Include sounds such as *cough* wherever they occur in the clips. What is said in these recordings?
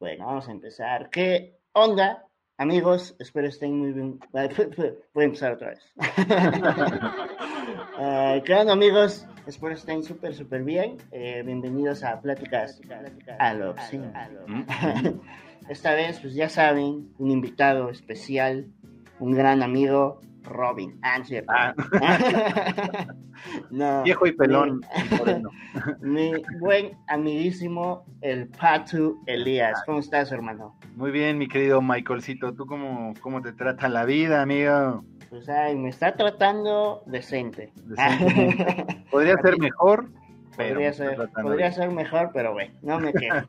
Bueno, vamos a empezar. ¿Qué onda, amigos? Espero estén muy bien. *laughs* Voy a empezar otra vez. *laughs* Eh, ¿Qué onda, amigos? Espero estén súper, súper bien. Eh, bienvenidos a Pláticas a lo Obsceno. *laughs* Esta vez, pues ya saben, un invitado especial, un gran amigo, Robin. Ah, no. Ah. *laughs* No, *laughs* Viejo y pelón. *laughs* mi- buen amiguísimo, el Patu Elías. ¿Cómo estás, hermano? Muy bien, mi querido Michaelcito. ¿Tú cómo, cómo te trata la vida, amigo? Pues ay, me está tratando decente. Decentemente. Podría ser mejor, pero podría ser, podría ser mejor, pero bueno, no me quejo.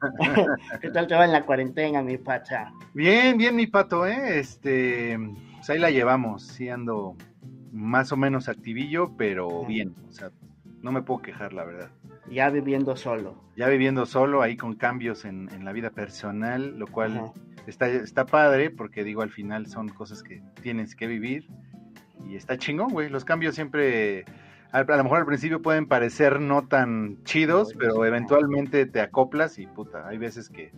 ¿Qué tal te va en la cuarentena, mi pacha? Bien, bien, mi pato, ¿eh? Este, pues ahí la llevamos. Sí ando más o menos activillo, pero Ajá. bien. O sea, no me puedo quejar, la verdad. Ya viviendo solo. Ya viviendo solo, ahí con cambios en, en la vida personal, lo cual Ajá. está, está padre, porque digo, al final son cosas que tienes que vivir. Y está chingón, güey. Los cambios siempre, a, a lo mejor al principio pueden parecer no tan chidos, Sí, pero sí. eventualmente te acoplas y puta, hay veces que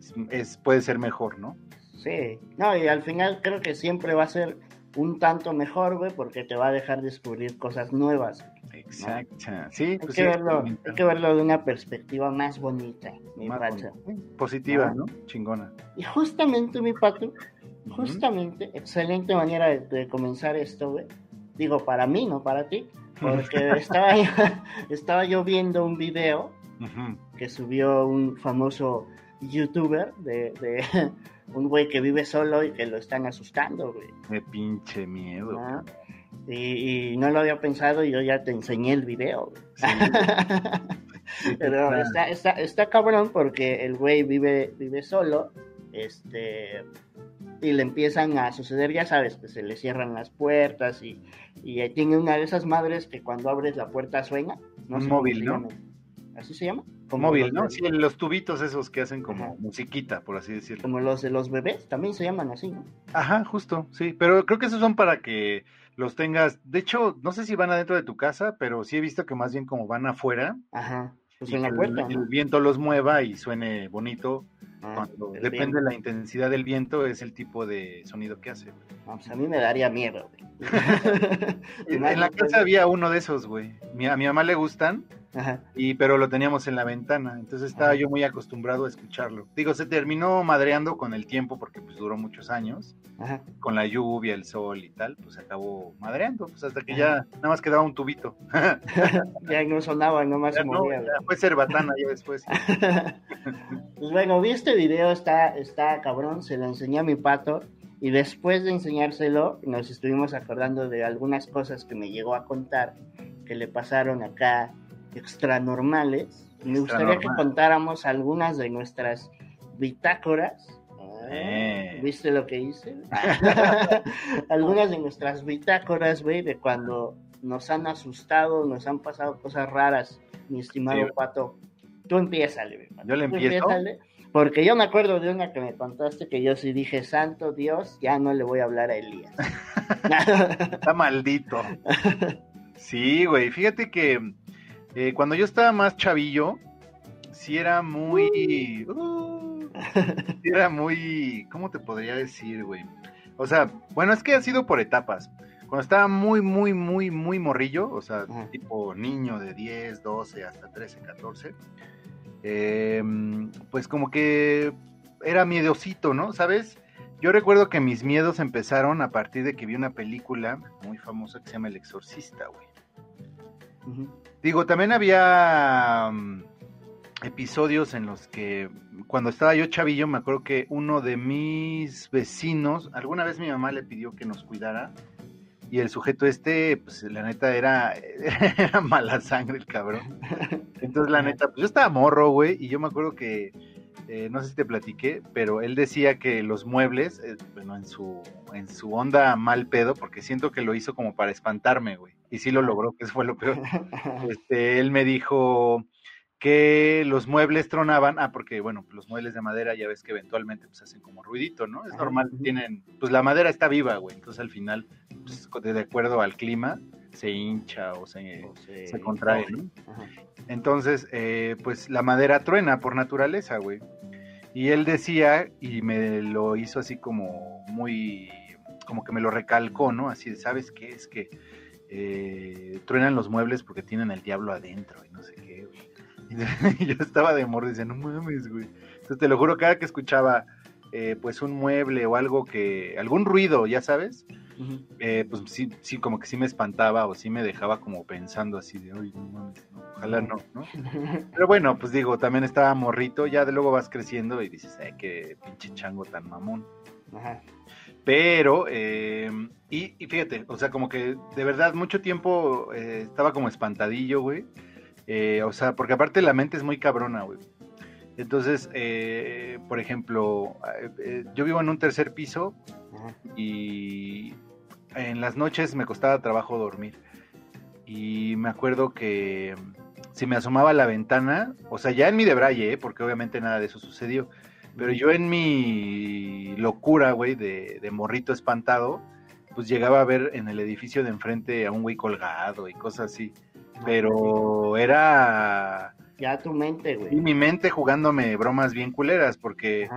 es, es- puede ser mejor, ¿no? Sí, no, y al final creo que siempre va a ser un tanto mejor, güey, porque te va a dejar descubrir cosas nuevas. Exacto. Sí, Hay, pues que sí, verlo, hay que verlo de una perspectiva más bonita, mi más. Positiva, Ah. ¿no? Chingona. Y justamente, mi pato, justamente, excelente manera de, de comenzar esto, güey. Digo, para mí, no para ti, porque *laughs* estaba yo, *laughs* estaba yo viendo un video que subió un famoso youtuber de, de un güey que vive solo y que lo están asustando, güey. De pinche miedo. ¿no? Y, y no lo había pensado y yo ya te enseñé el video, güey. Sí, *laughs* sí, Pero está, está, está cabrón porque el güey vive, vive solo, este, y le empiezan a suceder, ya sabes, que se le cierran las puertas y, y tiene una de esas madres que cuando abres la puerta suena. Un sé cómo móvil, se ¿no? llama. ¿Así se llama? Móvil, ¿no? Sí, los tubitos esos que hacen como Ajá. musiquita, por así decirlo. Como los de los bebés, también se llaman así, ¿no? Ajá, justo, sí, pero creo que esos son para que los tengas, de hecho, no sé si van adentro de tu casa, pero sí he visto que más bien como van afuera, Ajá. Pues y en la que puerta, el, ¿no? el viento los mueva y suene bonito, Ah, cuando depende de la intensidad del viento, es el tipo de sonido que hace. No, pues a mí me daría miedo, güey. *laughs* *laughs* En, en la casa había uno de esos, güey, Mi- a mi mamá le gustan, Ajá. y pero lo teníamos en la ventana, entonces estaba Ajá. yo muy acostumbrado a escucharlo. Digo, se terminó madreando con el tiempo porque pues duró muchos años, Ajá. con la lluvia, el sol y tal, pues se acabó madreando, pues hasta que ya nada más quedaba un tubito. *laughs* Ya no sonaba, nomás Ya se no, movía. güey. ya fue cerbatana ya después. *laughs* Pues bueno, vi este video, está, está cabrón, se lo enseñé a mi pato y después de enseñárselo nos estuvimos acordando de algunas cosas que me llegó a contar que le pasaron acá extranormales. Me gustaría que contáramos algunas de nuestras bitácoras. Eh. ¿Viste lo que hice? *laughs* algunas de nuestras bitácoras, güey, de cuando nos han asustado, nos han pasado cosas raras, mi estimado Sí. pato. Tú güey. Yo le empiezo. empiézale, porque yo me acuerdo de una que me contaste que yo sí dije, santo Dios, ya no le voy a hablar a Elías. *laughs* Está maldito. *laughs* Sí, güey. Fíjate que eh, cuando yo estaba más chavillo, sí era muy. uh, sí era muy. ¿Cómo te podría decir, güey? O sea, bueno, es que ha sido por etapas. Cuando estaba muy, muy, muy, muy morrillo, o sea, tipo niño de 10, 12 hasta 13, 14, eh, pues como que era miedosito, ¿no? ¿Sabes? Yo recuerdo que mis miedos empezaron a partir de que vi una película muy famosa que se llama El Exorcista, güey. Ujú. Digo, también había mm, episodios en los que cuando estaba yo chavillo, me acuerdo que uno de mis vecinos, alguna vez mi mamá le pidió que nos cuidara y el sujeto este, pues la neta era, *laughs* era mala sangre el cabrón. Entonces la neta, pues yo estaba morro, güey, y yo me acuerdo que, eh, no sé si te platiqué, pero él decía que los muebles, eh, bueno, en su, en su onda mal pedo, porque siento que lo hizo como para espantarme, güey, y sí lo logró, que eso fue lo peor. *laughs* Este, él me dijo que los muebles tronaban, ah, porque bueno, los muebles de madera ya ves que eventualmente pues hacen como ruidito, ¿no? Es normal, tienen, pues la madera está viva, güey, entonces al final, pues, de acuerdo al clima, se hincha o se, O se- se contrae, ¿no? Ajá. Entonces, eh, pues la madera truena por naturaleza, güey. Y él decía, y me lo hizo así como muy, como que me lo recalcó, ¿no? Así de, ¿sabes qué? Es que eh, truenan los muebles porque tienen el diablo adentro y no sé qué, güey. *laughs* Y yo estaba de y decía, no mames, güey. Entonces te lo juro, cada que escuchaba eh, pues un mueble o algo que, algún ruido, ya sabes, eh, pues sí, sí, como que sí me espantaba o sí me dejaba como pensando así de, uy, no mames, ojalá no, ¿no? *laughs* Pero bueno, pues digo, también estaba morrito, ya de luego vas creciendo y dices, ay, qué pinche chango tan mamón. Ajá. Pero, eh, y, y, fíjate, o sea, como que de verdad mucho tiempo estaba como espantadillo, güey. o sea, porque aparte la mente es muy cabrona, güey. Entonces, eh, por ejemplo, eh, eh, yo vivo en un tercer piso y en las noches me costaba trabajo dormir. Y me acuerdo que si me asomaba a la ventana, o sea, ya en mi debraye, porque obviamente nada de eso sucedió, pero yo en mi locura, güey, de, de morrito espantado, pues llegaba a ver en el edificio de enfrente a un güey colgado y cosas así. Pero era ya tu mente, güey. Y mi mente jugándome bromas bien culeras, porque,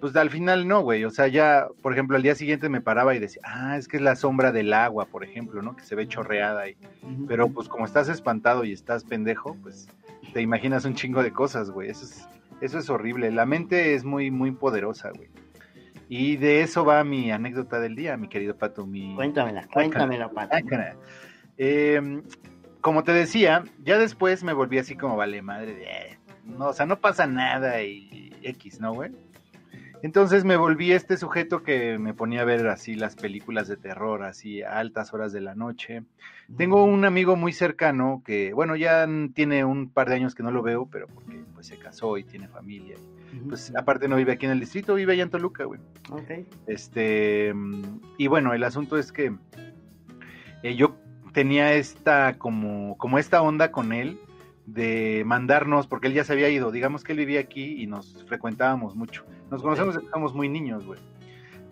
pues al final no, güey. O sea, ya, por ejemplo, al día siguiente me paraba y decía, ah, es que es la sombra del agua, por ejemplo, ¿no? Que se ve chorreada ahí. Pero pues como estás espantado y estás pendejo, pues te imaginas un chingo de cosas, güey. Eso es, eso es horrible. La mente es muy, muy poderosa, güey. Y de eso va mi anécdota del día, mi querido Pato. Mi... Cuéntamela, cuéntamela, Pato. Eh, como te decía, ya después me volví así como vale madre de, eh, no, o sea, no pasa nada y X, ¿no, güey? Entonces me volví este sujeto que me ponía a ver así las películas de terror, así a altas horas de la noche. Tengo un amigo muy cercano que, bueno, ya tiene un par de años que no lo veo, pero porque pues se casó y tiene familia. Pues aparte no vive aquí en el distrito, vive allá en Toluca, güey. Ok. Este, y bueno, el asunto es que eh, yo tenía esta como, como esta onda con él de mandarnos, porque él ya se había ido, digamos que él vivía aquí y nos frecuentábamos mucho. Nos conocemos que éramos muy niños, güey.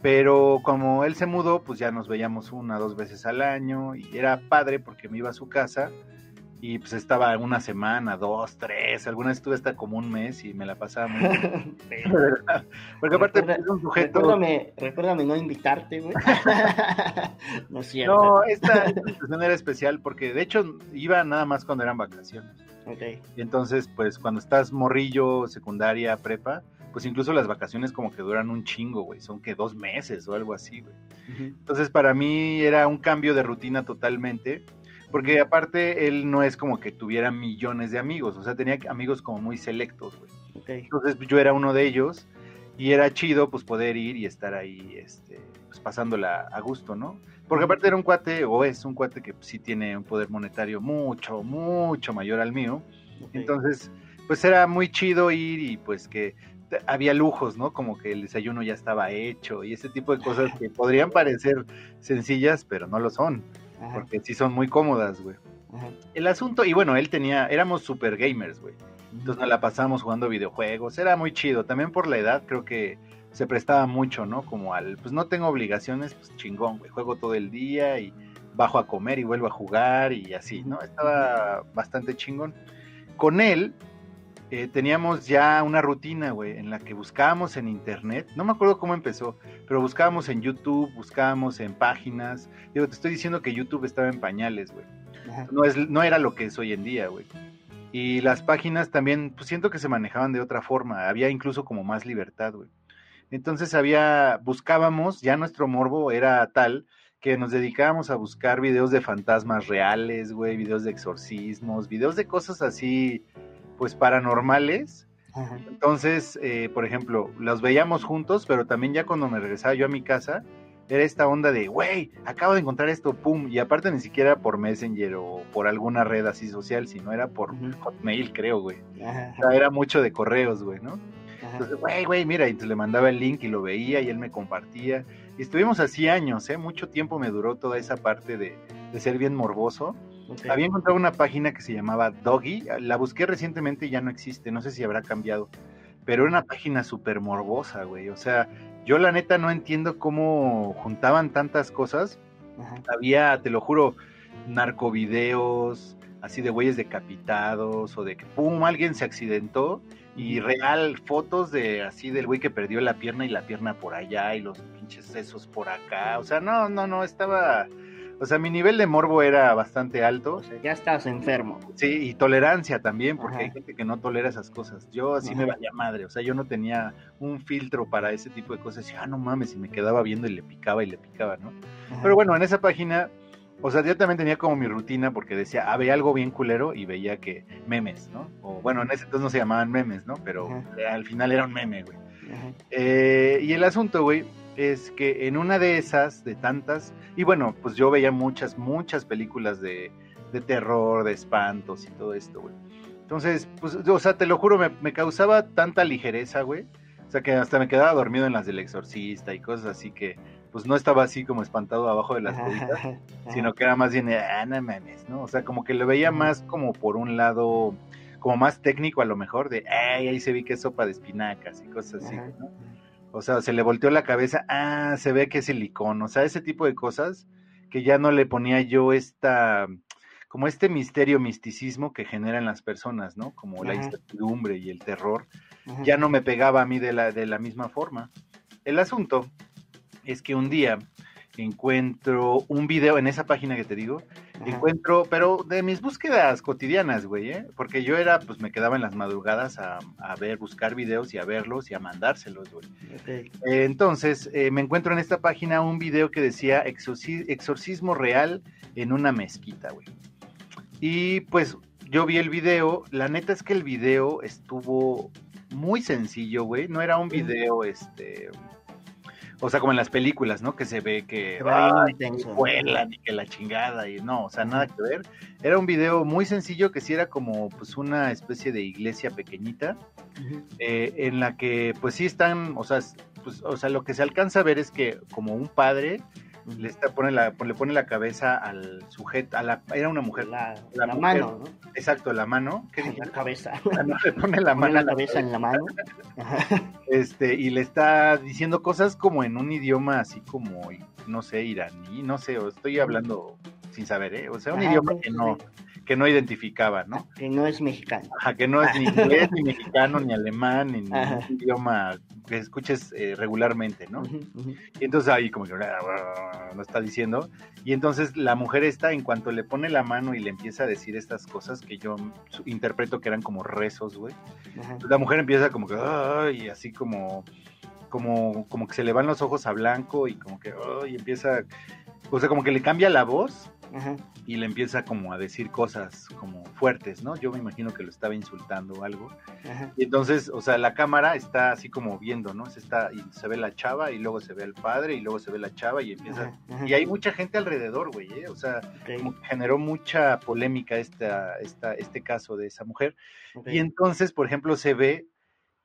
Pero como él se mudó, pues ya nos veíamos una, dos veces al año y era padre porque me iba a su casa y pues estaba una semana, dos, tres, alguna vez estuve hasta como un mes y me la pasaba muy bien. *laughs* Porque aparte es un sujeto... Recuérdame, recuérdame no invitarte, güey. *laughs* no es cierto. No, esta, situación era especial porque de hecho iba nada más cuando eran vacaciones. Okay. Y entonces, pues cuando estás morrillo, secundaria, prepa, pues incluso las vacaciones como que duran un chingo, güey, son que dos meses o algo así, güey. Entonces para mí era un cambio de rutina totalmente porque aparte él no es como que tuviera millones de amigos, o sea, tenía amigos como muy selectos, güey. Entonces yo era uno de ellos y era chido pues poder ir y estar ahí, este, pues pasándola a gusto, ¿no? Porque aparte era un cuate, o es un cuate que sí tiene un poder monetario mucho, mucho mayor al mío. Entonces, pues era muy chido ir y pues que había lujos, ¿no? Como que el desayuno ya estaba hecho y ese tipo de cosas que podrían parecer sencillas, pero no lo son porque sí son muy cómodas, güey. El asunto, y bueno, él tenía, éramos super gamers, güey. Entonces nos la pasamos jugando videojuegos, era muy chido. También por la edad creo que se prestaba mucho, ¿no? Como al, pues no tengo obligaciones, pues chingón, güey. Juego todo el día y bajo a comer y vuelvo a jugar y así, ¿no? Estaba bastante chingón. Con él, eh, teníamos ya una rutina, güey, en la que buscábamos en internet, no me acuerdo cómo empezó, pero buscábamos en YouTube, buscábamos en páginas. Digo, te estoy diciendo que YouTube estaba en pañales, güey. No, es, no era lo que es hoy en día, güey. Y las páginas también, pues siento que se manejaban de otra forma, había incluso como más libertad, güey. Entonces había, buscábamos, ya nuestro morbo era tal que nos dedicábamos a buscar videos de fantasmas reales, güey, videos de exorcismos, videos de cosas así pues paranormales. Entonces, eh, por ejemplo, los veíamos juntos, pero también ya cuando me regresaba yo a mi casa, era esta onda de, güey, acabo de encontrar esto, pum, y aparte ni siquiera por Messenger o por alguna red así social, sino era por Hotmail, creo, güey. O sea, era mucho de correos, güey, ¿no? Entonces, güey, güey, mira, y entonces le mandaba el link y lo veía y él me compartía. Y estuvimos así años, ¿eh? Mucho tiempo me duró toda esa parte de, de ser bien morboso. Había encontrado una página que se llamaba Doggy, la busqué recientemente y ya no existe, no sé si habrá cambiado, pero era una página súper morbosa, güey, o sea, yo la neta no entiendo cómo juntaban tantas cosas, había, te lo juro, narcovideos, así de güeyes decapitados o de que, pum, alguien se accidentó y real fotos de así del güey que perdió la pierna y la pierna por allá y los pinches sesos por acá. O sea, no, no, no, estaba... O sea, mi nivel de morbo era bastante alto. O sea, ya estabas enfermo. Sí, y tolerancia también, porque hay gente que no tolera esas cosas. Yo así me valía madre, o sea, yo no tenía un filtro para ese tipo de cosas. Y, ah, no mames, y me quedaba viendo y le picaba y le picaba, ¿no? Pero bueno, en esa página o sea, yo también tenía como mi rutina porque decía, ah, veía algo bien culero y veía que memes, ¿no? O bueno, en ese entonces no se llamaban memes, ¿no? Pero al final era un meme, güey. Eh, y el asunto, güey, es que en una de esas, de tantas, y bueno, pues yo veía muchas, muchas películas de, de terror, de espantos y todo esto, güey. Entonces, pues, o sea, te lo juro, me, me causaba tanta ligereza, güey. O sea, que hasta me quedaba dormido en las del exorcista y cosas así que pues no estaba así como espantado abajo de las coditas, sino que era más bien, ah, no mames, ¿no? O sea, como que lo veía más como por un lado, como más técnico a lo mejor, de, ay, ahí se vi que es sopa de espinacas y cosas así, ¿no? O sea, se le volteó la cabeza, ah, se ve que es silicón, o sea, ese tipo de cosas que ya no le ponía yo esta, como este misterio, misticismo que generan las personas, ¿no? Como la incertidumbre y el terror, ya no me pegaba a mí de la, de la misma forma. El asunto es que un día encuentro un video en esa página que te digo, encuentro, pero de mis búsquedas cotidianas, güey, ¿eh? porque yo era, pues me quedaba en las madrugadas a, ver, buscar videos y a verlos y a mandárselos, güey. entonces, eh, me encuentro en esta página un video que decía exorcismo real en una mezquita, güey. Y pues yo vi el video, la neta es que el video estuvo muy sencillo, güey, no era un video, este o sea, como en las películas, ¿no? Que se ve que vuelan y que la chingada y no, o sea, nada que ver. Era un video muy sencillo que sí era como pues una especie de iglesia pequeñita eh, en la que pues sí están, o sea, pues, o sea, lo que se alcanza a ver es que como un padre le está pone la le pone la cabeza al sujeto a la era una mujer. La, la, mano ¿no? exacto la mano. ¿Qué la cabeza. *laughs* Le pone la mano la cabeza en la mano. *laughs* Este y le está diciendo cosas como en un idioma así como no sé iraní no sé estoy hablando sin saber eh o sea un idioma que no que no identificaba, ¿no? Que no es mexicano. Ajá, que no es ni *laughs* inglés, ni mexicano, ni alemán, ni ningún idioma que escuches eh, regularmente, ¿no? Y entonces ahí como que lo está diciendo. Y entonces la mujer está, en cuanto le pone la mano y le empieza a decir estas cosas que yo interpreto que eran como rezos, güey. La mujer empieza como que, y así como, como, como que se le van los ojos a blanco y como que, y empieza, o sea, como que le cambia la voz y le empieza como a decir cosas como fuertes, ¿no? Yo me imagino que lo estaba insultando o algo. Y entonces, o sea, la cámara está así como viendo, ¿no? Se está y se ve la chava y luego se ve el padre y luego se ve la chava y empieza y hay mucha gente alrededor, güey, ¿eh? o sea, generó mucha polémica esta, esta este caso de esa mujer. Y entonces, por ejemplo, se ve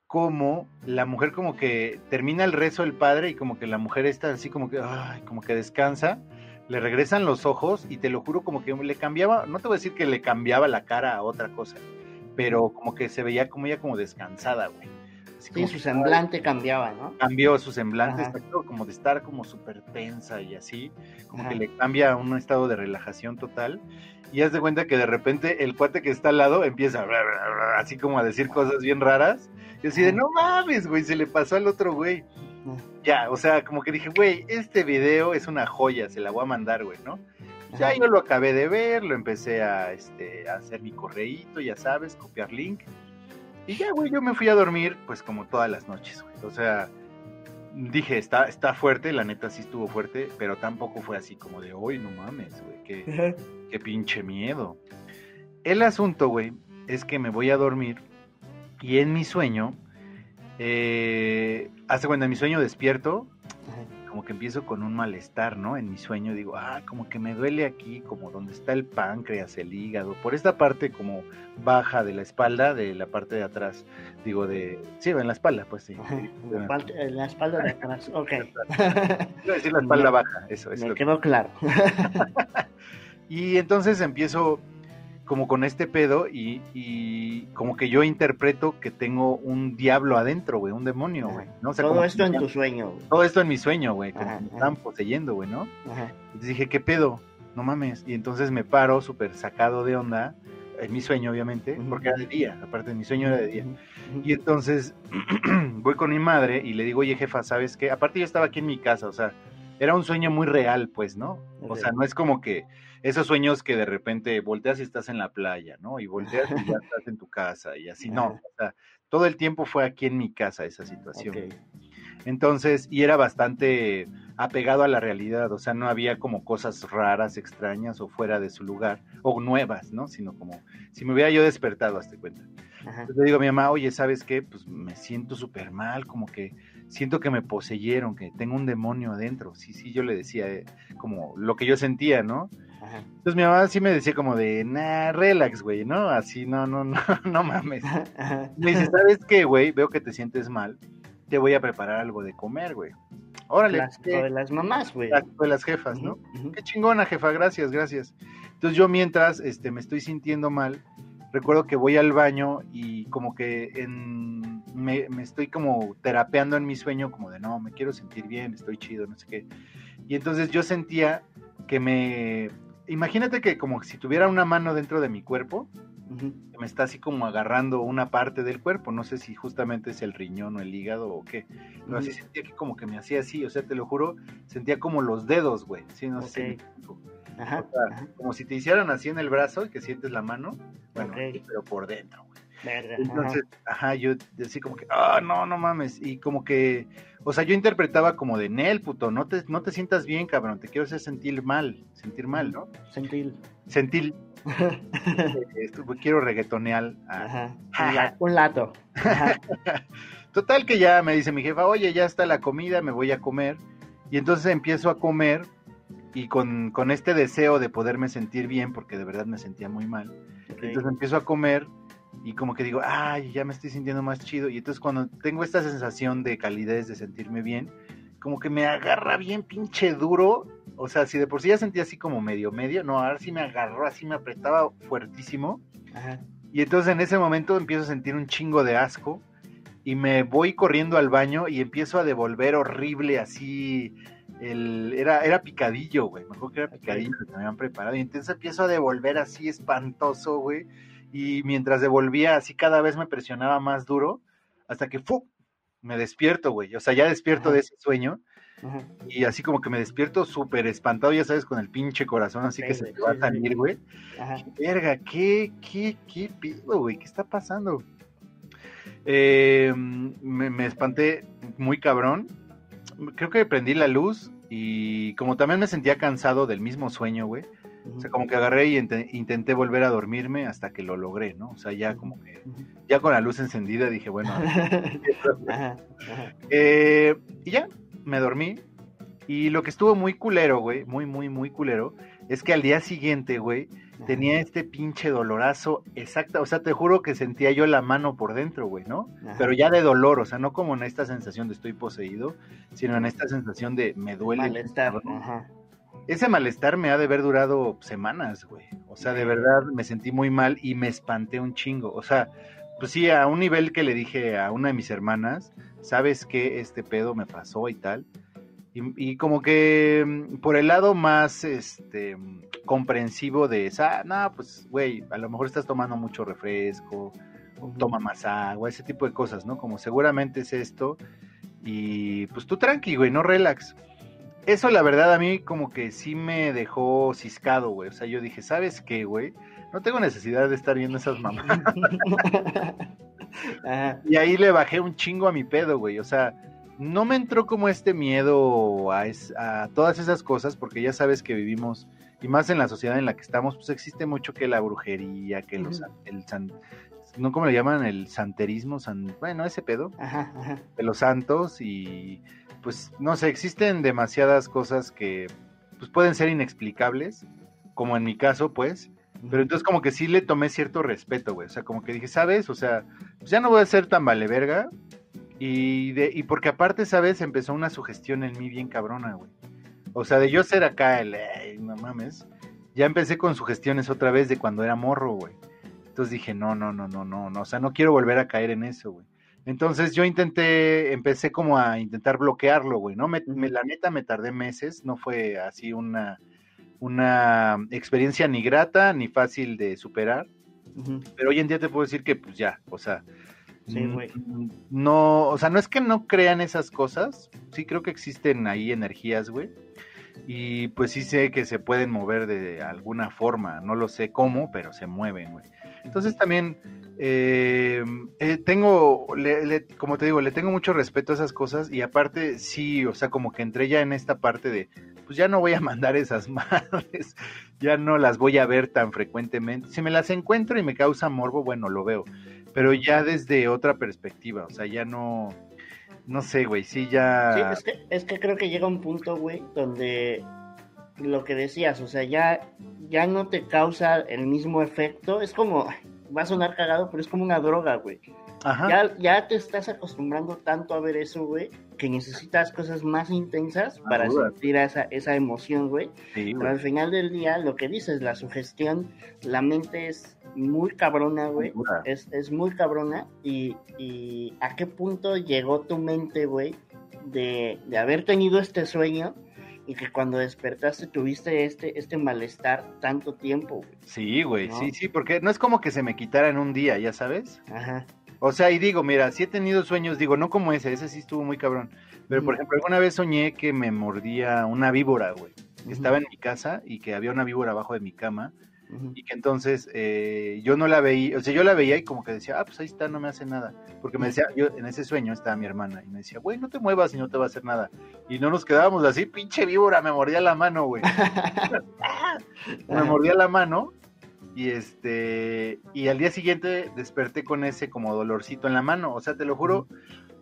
como la mujer como que termina el rezo del padre y como que la mujer está así como que ay, como que descansa le regresan los ojos y te lo juro como que le cambiaba, no te voy a decir que le cambiaba la cara a otra cosa, pero como que se veía como ella como descansada, güey. sí, su semblante cambiaba, ¿no? Cambió su semblante, como de estar como súper tensa y así, como que le cambia un estado de relajación total. Y haz de cuenta que de repente el cuate que está al lado empieza así como a decir cosas bien raras. Y así de, no mames, güey, se le pasó al otro güey. Ya, o sea, como que dije, güey, este video es una joya, se la voy a mandar, güey, ¿no? Ya yo lo acabé de ver, lo empecé a, este, a hacer mi correíto, ya sabes, copiar link. Y ya, güey, yo me fui a dormir, pues como todas las noches, güey. O sea, dije, está, está fuerte, la neta sí estuvo fuerte, pero tampoco fue así como de, hoy no mames, güey, qué, qué pinche miedo. El asunto, güey, es que me voy a dormir y en mi sueño eh, hace cuando en mi sueño despierto, como que empiezo con un malestar, ¿no? En mi sueño digo, ah, como que me duele aquí, como donde está el páncreas, el hígado, por esta parte como baja de la espalda, de la parte de atrás, digo, de, sí, en la espalda, pues sí. En la espalda de atrás, *laughs* ok. *laughs* decir la espalda baja, eso. Me quedó claro. *laughs* y entonces empiezo como con este pedo y, como que yo interpreto que tengo un diablo adentro, güey, un demonio, güey. ¿no? todo esto en tu sueño. Todo esto en mi sueño, güey, como me están poseyendo, güey, ¿no? Ajá. Entonces dije, ¿qué pedo? No mames. Y entonces me paro súper sacado de onda en mi sueño obviamente, porque era de día, aparte de mi sueño era de día. Y entonces *clears throat* voy con mi madre y le digo, oye jefa, ¿sabes qué? Aparte yo estaba aquí en mi casa, o sea, era un sueño muy real, pues, ¿no? O sea, no es como que esos sueños que de repente volteas y estás en la playa, ¿no? Y volteas y ya *laughs* estás en tu casa y así, no. Ajá. O sea, todo el tiempo fue aquí en mi casa esa situación. Entonces, y era bastante apegado a la realidad, o sea, no había como cosas raras, extrañas o fuera de su lugar, o nuevas, ¿no? Sino como si me hubiera yo despertado, hazte cuenta. Ajá. Entonces le digo a mi mamá, oye, ¿sabes qué? Pues me siento súper mal, como que siento que me poseyeron, que tengo un demonio adentro. Sí, sí, yo le decía eh, como lo que yo sentía, ¿no? Ajá. Entonces mi mamá sí me decía como de, nah, relax, güey, ¿no? Así, no, no, no, *laughs* no mames. Ajá. Me dice, ¿sabes qué, güey? Veo que te sientes mal, te voy a preparar algo de comer, güey. Órale, ¿qué? de las mamás, güey. De las jefas, ¿no? Qué chingona, jefa, gracias, gracias. Entonces yo mientras este, me estoy sintiendo mal, recuerdo que voy al baño y como que en, me, me estoy como terapeando en mi sueño, como de no, me quiero sentir bien, estoy chido, no sé qué. Y entonces yo sentía que me... Imagínate que como si tuviera una mano dentro de mi cuerpo, que me está así como agarrando una parte del cuerpo, no sé si justamente es el riñón o el hígado o qué, pero así Ujú. sentía que como que me hacía así, o sea, te lo juro, sentía como los dedos, güey, sí, no sé. Ajá. O sea, ajá. como si te hicieran así en el brazo y que sientes la mano, bueno, pero por dentro, güey. Verga, Entonces, ajá, yo decía como que, ah, no, no mames, y como que, o sea, yo interpretaba como de, Nel, puto, no te, no te sientas bien, cabrón, te quiero hacer sentir mal, sentir mal, ¿no? ajá. Sentil. Sentir, *laughs* eh, esto, quiero reggaetonear. Ajá. Un, la- un lato. Ajá. *laughs* Total que ya me dice mi jefa, oye, ya está la comida, me voy a comer. Y entonces empiezo a comer y con, con este deseo de poderme sentir bien, porque de verdad me sentía muy mal. Entonces empiezo a comer y como que digo, ay, ya me estoy sintiendo más chido. Y entonces cuando tengo esta sensación de calidez, de sentirme bien, como que me agarra bien pinche duro. O sea, si de por sí ya sentía así como medio medio, no, ahora sí me agarró, así me apretaba fuertísimo. Ajá. Y entonces en ese momento empiezo a sentir un chingo de asco y me voy corriendo al baño y empiezo a devolver horrible así el era era picadillo, güey. Me acuerdo que era picadillo que me habían preparado y entonces empiezo a devolver así espantoso, güey. Y mientras devolvía así cada vez me presionaba más duro hasta que ¡fu! me despierto, güey. O sea, ya despierto Ajá. de ese sueño Ajá. y así como que me despierto súper espantado, ya sabes, con el pinche corazón así que se te va a salir, güey. Verga, ¿qué, qué, qué pido, güey? ¿Qué está pasando? Eh, me, me espanté muy cabrón. Creo que prendí la luz y como también me sentía cansado del mismo sueño, güey. O sea, como que agarré y int- intenté volver a dormirme hasta que lo logré, ¿no? O sea, ya como que, ya con la luz encendida dije, bueno. *laughs* Eh, y ya, me dormí. Y lo que estuvo muy culero, güey, muy, muy, muy culero, es que al día siguiente, güey, tenía este pinche dolorazo exacta. O sea, te juro que sentía yo la mano por dentro, güey, ¿no? Ajá. Pero ya de dolor, o sea, no como en esta sensación de estoy poseído, sino en esta sensación de me duele. Malestar. Ajá. Ese malestar me ha de haber durado semanas, güey. O sea, de verdad me sentí muy mal y me espanté un chingo. O sea, pues sí, a un nivel que le dije a una de mis hermanas, ¿sabes qué? Este pedo me pasó y tal. Y, y como que mm, por el lado más este mm, comprensivo de esa, no, pues, güey, a lo mejor estás tomando mucho refresco, o toma más agua, ese tipo de cosas, ¿no? Como seguramente es esto. Y pues tú tranqui, güey, no relax. Eso la verdad a mí como que sí me dejó ciscado, güey. O sea, yo dije, ¿sabes qué, güey? No tengo necesidad de estar viendo esas mamás. *laughs* Y ahí le bajé un chingo a mi pedo, güey. O sea, no me entró como este miedo a, es- a todas esas cosas, porque ya sabes que vivimos, y más en la sociedad en la que estamos, pues existe mucho que la brujería, que los, el san, ¿no? ¿Cómo le llaman? El santerismo, san, bueno, ese pedo Ajá. Ajá. de los santos y pues no sé, existen demasiadas cosas que pues pueden ser inexplicables, como en mi caso, pues, pero entonces como que sí le tomé cierto respeto, güey, o sea, como que dije, ¿sabes? O sea, pues ya no voy a ser tan vale verga y de y porque aparte, ¿sabes? Empezó una sugestión en mí bien cabrona, güey. O sea, de yo ser acá el, "Ey, no mames, ya empecé con sugestiones otra vez de cuando era morro, güey. Entonces dije, no, no, no, no, no, no, o sea, no quiero volver a caer en eso, güey. Entonces yo intenté, empecé como a intentar bloquearlo, güey, ¿no? Me, me- la neta me tardé meses, no fue así una, una experiencia ni grata ni fácil de superar. Pero hoy en día te puedo decir que pues ya, o sea, Sí, güey. no, o sea, no es que no crean esas cosas, sí creo que existen ahí energías, güey. Y pues sí sé que se pueden mover de alguna forma, no lo sé cómo, pero se mueven, güey. Entonces también eh, eh, tengo, le- le- como te digo, le tengo mucho respeto a esas cosas y aparte sí, o sea, como que entré ya en esta parte de, pues ya no voy a *laughs* mandar esas madres, ya no las voy a ver tan frecuentemente. Si me las encuentro y me causa morbo, bueno, lo veo, pero ya desde otra perspectiva, o sea, ya no, no sé, güey, sí Sí, ya... es que, es que creo que llega un punto, güey, donde lo que decías, o sea, ya, ya no te causa el mismo efecto. Es como, va a sonar cagado, pero es como una droga, güey. Ajá. Ya, ya te estás acostumbrando tanto a ver eso, güey, que necesitas cosas más intensas Ah, para duda. sentir esa, esa emoción, güey. Sí, Pero al final del día, lo que dices, la sugestión, la mente es muy cabrona, güey. Es, es muy cabrona. Y, y a qué punto llegó tu mente, güey, de, de haber tenido este sueño y que cuando despertaste tuviste este, este malestar tanto tiempo, güey. Sí, güey, ¿no? sí, sí, porque no es como que se me quitara en un día, ya sabes. Ajá. O sea, y digo, mira, sí he tenido sueños, digo, no como ese, ese sí estuvo muy cabrón. Pero, por ejemplo, alguna vez soñé que me mordía una víbora, güey. Estaba en mi casa y que había una víbora abajo de mi cama Y que entonces eh, yo no la veía, o sea, yo la veía y como que decía, ah, pues ahí está, no me hace nada. Porque me decía, yo en ese sueño estaba mi hermana y me decía, güey, no te muevas y no te va a hacer nada. Y no nos quedábamos así, pinche víbora, me mordía la mano, güey. *laughs* *laughs* me mordía la mano y este y al día siguiente desperté con ese como dolorcito en la mano, o sea, te lo juro,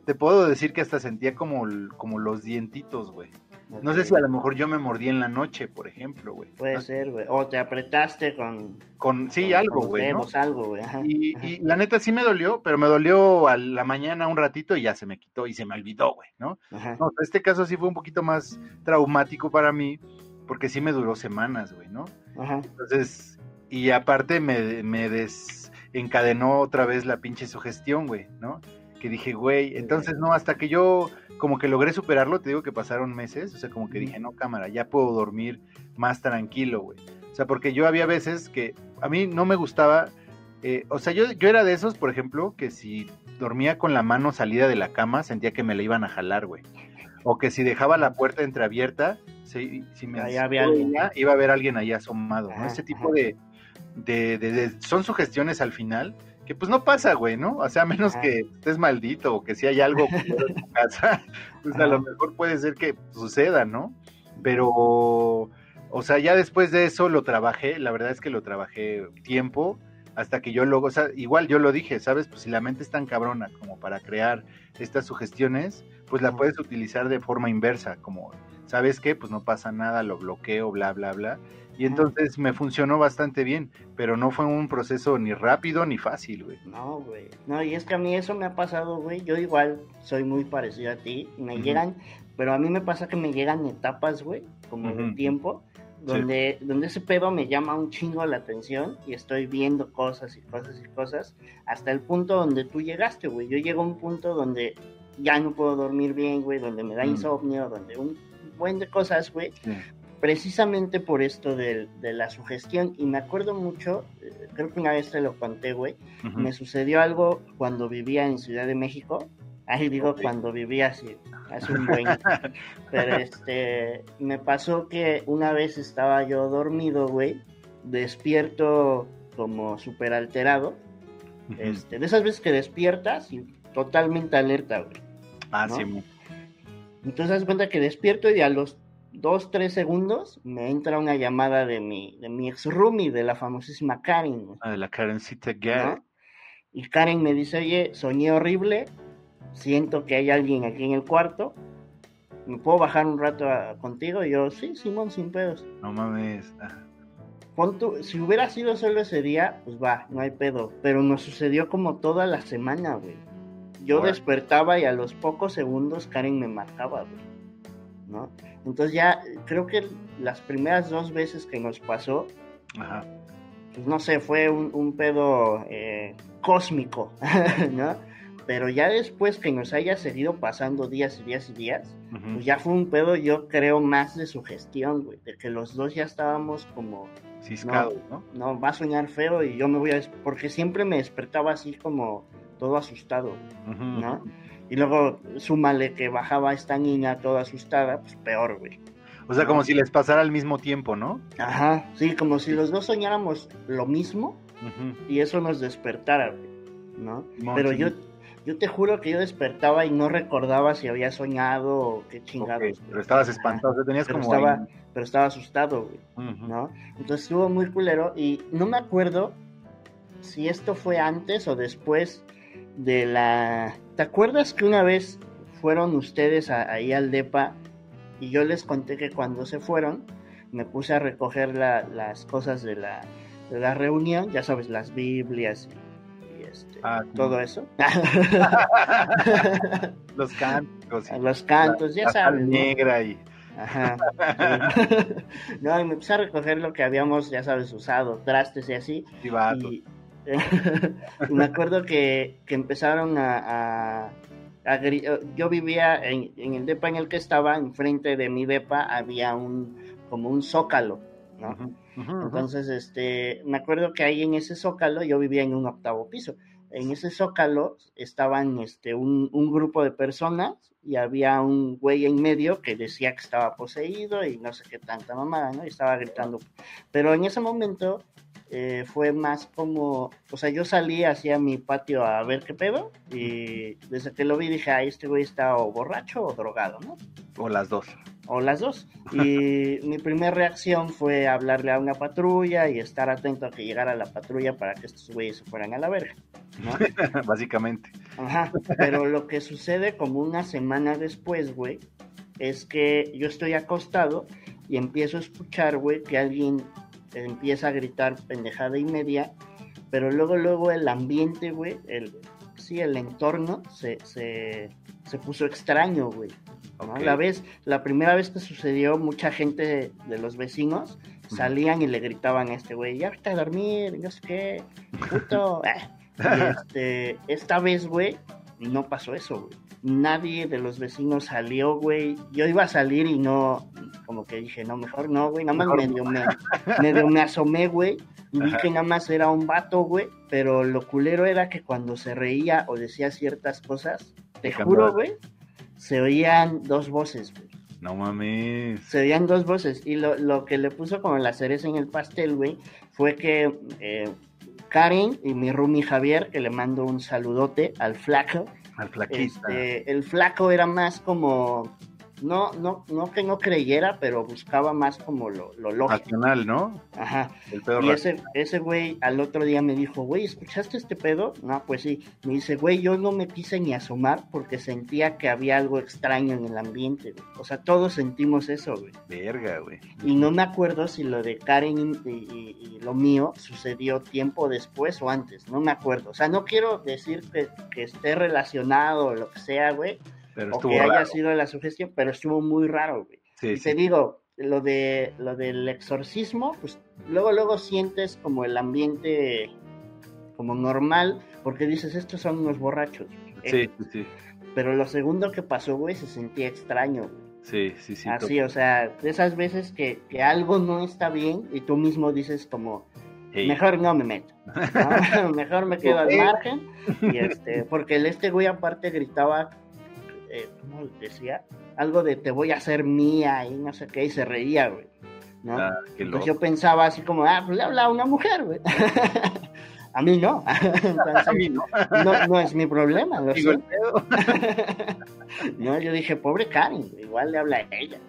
te puedo decir que hasta sentía como como los dientitos, güey. No sé si a lo mejor yo me mordí en la noche, por ejemplo, güey. Puede No- ser, güey. O te apretaste con. Con sí, con- algo, güey, ¿no? algo, güey. Y, la neta sí me dolió, pero me dolió a la mañana un ratito y ya se me quitó y se me olvidó, güey, ¿no? Ajá. No, este caso sí fue un poquito más traumático para mí, porque sí me duró semanas, güey, ¿no? Ajá. Entonces, y aparte me, me desencadenó otra vez la pinche sugestión, güey, ¿no? Que dije, güey, entonces no, hasta que yo como que logré superarlo, te digo que pasaron meses, o sea, como que dije, no, cámara, ya puedo dormir más tranquilo, güey. O sea, porque yo había veces que a mí no me gustaba, eh, o sea, yo, yo era de esos, por ejemplo, que si dormía con la mano salida de la cama, sentía que me la iban a jalar, güey. O que si dejaba la puerta entreabierta, si, si me había iba a haber alguien ahí asomado, ¿no? Ese tipo de, de, de- de- son sugestiones al final que pues no pasa, güey, ¿no? O sea, a menos Ajá. que estés maldito o que si hay algo *laughs* en tu casa, pues a lo mejor puede ser que suceda, ¿no? Pero, o sea, ya después de eso lo trabajé, la verdad es que lo trabajé tiempo hasta que yo luego, o sea, igual yo lo dije, ¿sabes? Pues si la mente es tan cabrona como para crear estas sugestiones, pues la Ajá. puedes utilizar de forma inversa, como, ¿sabes qué? Pues no pasa nada, lo bloqueo, bla, bla, bla. Y entonces me funcionó bastante bien, pero no fue un proceso ni rápido ni fácil, güey. No, güey. No, y es que a mí eso me ha pasado, güey. Yo igual soy muy parecido a ti. Me llegan, pero a mí me pasa que me llegan etapas, güey, como de Ujú. tiempo, donde, donde ese pedo me llama un chingo la atención y estoy viendo cosas y cosas y cosas, hasta el punto donde tú llegaste, güey. Yo llego a un punto donde ya no puedo dormir bien, güey, donde me da Mm. insomnio, donde un buen de cosas, güey Sí. Precisamente por esto del- de, la sugestión. Y me acuerdo mucho, eh, creo que una vez te lo conté, güey, me sucedió algo cuando vivía en Ciudad de México. Ahí digo cuando vivía así, hace un buen. *laughs* Pero este, me pasó que una vez estaba yo dormido, güey, despierto como súper alterado. Este, de esas veces que despiertas y totalmente alerta, güey. Ah, ¿no? sí, Entonces haz cuenta que despierto y a los 2, 3 segundos me entra una llamada de mi, de mi ex roomie, de la famosísima Karen. ah, de la Karencita ¿no? Garrett. Y Karen me dice, oye, soñé horrible, siento que hay alguien aquí en el cuarto, ¿me puedo bajar un rato a- contigo? Y yo, sí, Simón, sin pedos. No mames. Ah, Pon tú- si hubiera sido solo ese día, pues va, no hay pedo. Pero nos sucedió como toda la semana, güey. Yo despertaba y a los pocos segundos Karen me marcaba, güey. ¿No? Entonces ya creo que las primeras dos veces que nos pasó, Ajá. pues no sé, fue un, un pedo eh, cósmico, *laughs* ¿no? Pero ya después que nos haya seguido pasando días y días y días, ujú. pues ya fue un pedo, yo creo, más de sugestión, güey, de que los dos ya estábamos como Ciscado, ¿no? No, va a soñar feo y yo me voy a... Porque siempre me despertaba así como todo asustado, Ujú, ¿no? Y luego súmale que bajaba esta niña toda asustada, pues peor, güey. O sea, como si les pasara al mismo tiempo, ¿no? Ajá, sí, como si los dos soñáramos lo mismo y eso nos despertara, güey, ¿no? Pero yo, yo te juro que yo despertaba y no recordaba si había soñado o qué chingados. pero estabas espantado, tenías Pero como... estaba, ahí- pero estaba asustado, güey. ¿no? Entonces estuvo muy culero y no me acuerdo si esto fue antes o después de la... ¿Te acuerdas que una vez fueron ustedes a- ahí al DEPA y yo les conté que cuando se fueron me puse a recoger la- las cosas de la, de la reunión, ya sabes, las Biblias y, y este, Ah, sí. todo eso, *laughs* *laughs* Los cánticos. y los cantos, ya la sabes. ¿no? negra y... Ajá. sí. *laughs* no, y me puse a recoger lo que habíamos, ya sabes, usado, trastes y así. y *laughs* me acuerdo que, que empezaron a, a- a Yo vivía en, en el depa en el que estaba, enfrente de mi depa había un como un zócalo, ¿no? Ujú, ujú, ujú. Entonces, este, me acuerdo que ahí en ese zócalo yo vivía en un octavo piso. En ese zócalo estaban este, un, un grupo de personas y había un güey en medio que decía que estaba poseído y no sé qué tanta mamada, ¿no? Y estaba gritando. Pero en ese momento eh, fue más como, o sea, yo salí hacia mi patio a ver qué pedo y desde que lo vi dije, ay, este güey está o borracho o drogado, ¿no? O las dos. o las dos. Y *laughs* mi primera reacción fue hablarle a una patrulla y estar atento a que llegara la patrulla para que estos güeyes se fueran a la verga. ¿no? *laughs* Básicamente. Ajá. Pero lo que sucede como una semana después, güey, es que yo estoy acostado y empiezo a escuchar, güey, que alguien empieza a gritar pendejada y media, pero luego, luego el ambiente, güey, el, sí, el entorno se, se, se puso extraño, güey. La vez, la primera vez que sucedió, mucha gente de, de los vecinos salían y le gritaban a este güey, ya vete a dormir, no sé qué, puto. *laughs* Y este, esta vez, güey, no pasó eso, güey. Nadie de los vecinos salió, güey. Yo iba a salir y no, como que dije, no, mejor no, güey. Nada más Mejor medio me, medio me asomé, güey. Y vi que nada más era un vato, güey. Pero lo culero era que cuando se reía o decía ciertas cosas, te juro, güey, se oían dos voces, güey. No mames. Se oían dos voces. Y lo, lo que le puso como la cereza en el pastel, güey, fue que eh, Karen y mi roomie Javier, que le mando un saludote al flaco, Al flaquista. este, el flaco era más como, no, no, no que no creyera, pero buscaba más como lo, lo lógico. Nacional, ¿no? Ajá. El pedo Y racional. ese, ese güey al otro día me dijo, güey, ¿escuchaste este pedo? No, pues sí. Me dice, güey, yo no me quise ni asomar porque sentía que había algo extraño en el ambiente, güey. O sea, todos sentimos eso, güey. Verga, güey. Y no me acuerdo si lo de Karen y, y- y lo mío sucedió tiempo después o antes. No me acuerdo. O sea, no quiero decir que, que esté relacionado o lo que sea, güey. Pero O que haya raro. sido la sugestión, pero estuvo muy raro, güey. Sí, Y sí. te digo, lo de lo del exorcismo, pues luego luego sientes como el ambiente como normal, porque dices, estos son unos borrachos. Sí, Eh, sí, sí. Pero lo segundo que pasó, güey, se sentía extraño. güey. Sí, sí, sí. Así, o sea, de esas veces que, que algo no está bien y tú mismo dices como, Ey, mejor no me meto, ¿no? *laughs* *laughs* mejor me quedo al margen. Y *laughs* este, porque el este güey aparte gritaba, eh, ¿cómo decía? Algo de te voy a hacer mía y no sé qué, y se reía, güey. ¿no? ah, Entonces yo pensaba así como, ah, pues le habla a una mujer, güey. *laughs* a mí no. *laughs* Entonces, *laughs* A mí no. no, no es mi problema, lo Digo. No, yo dije, pobre Karen, igual le habla a ella.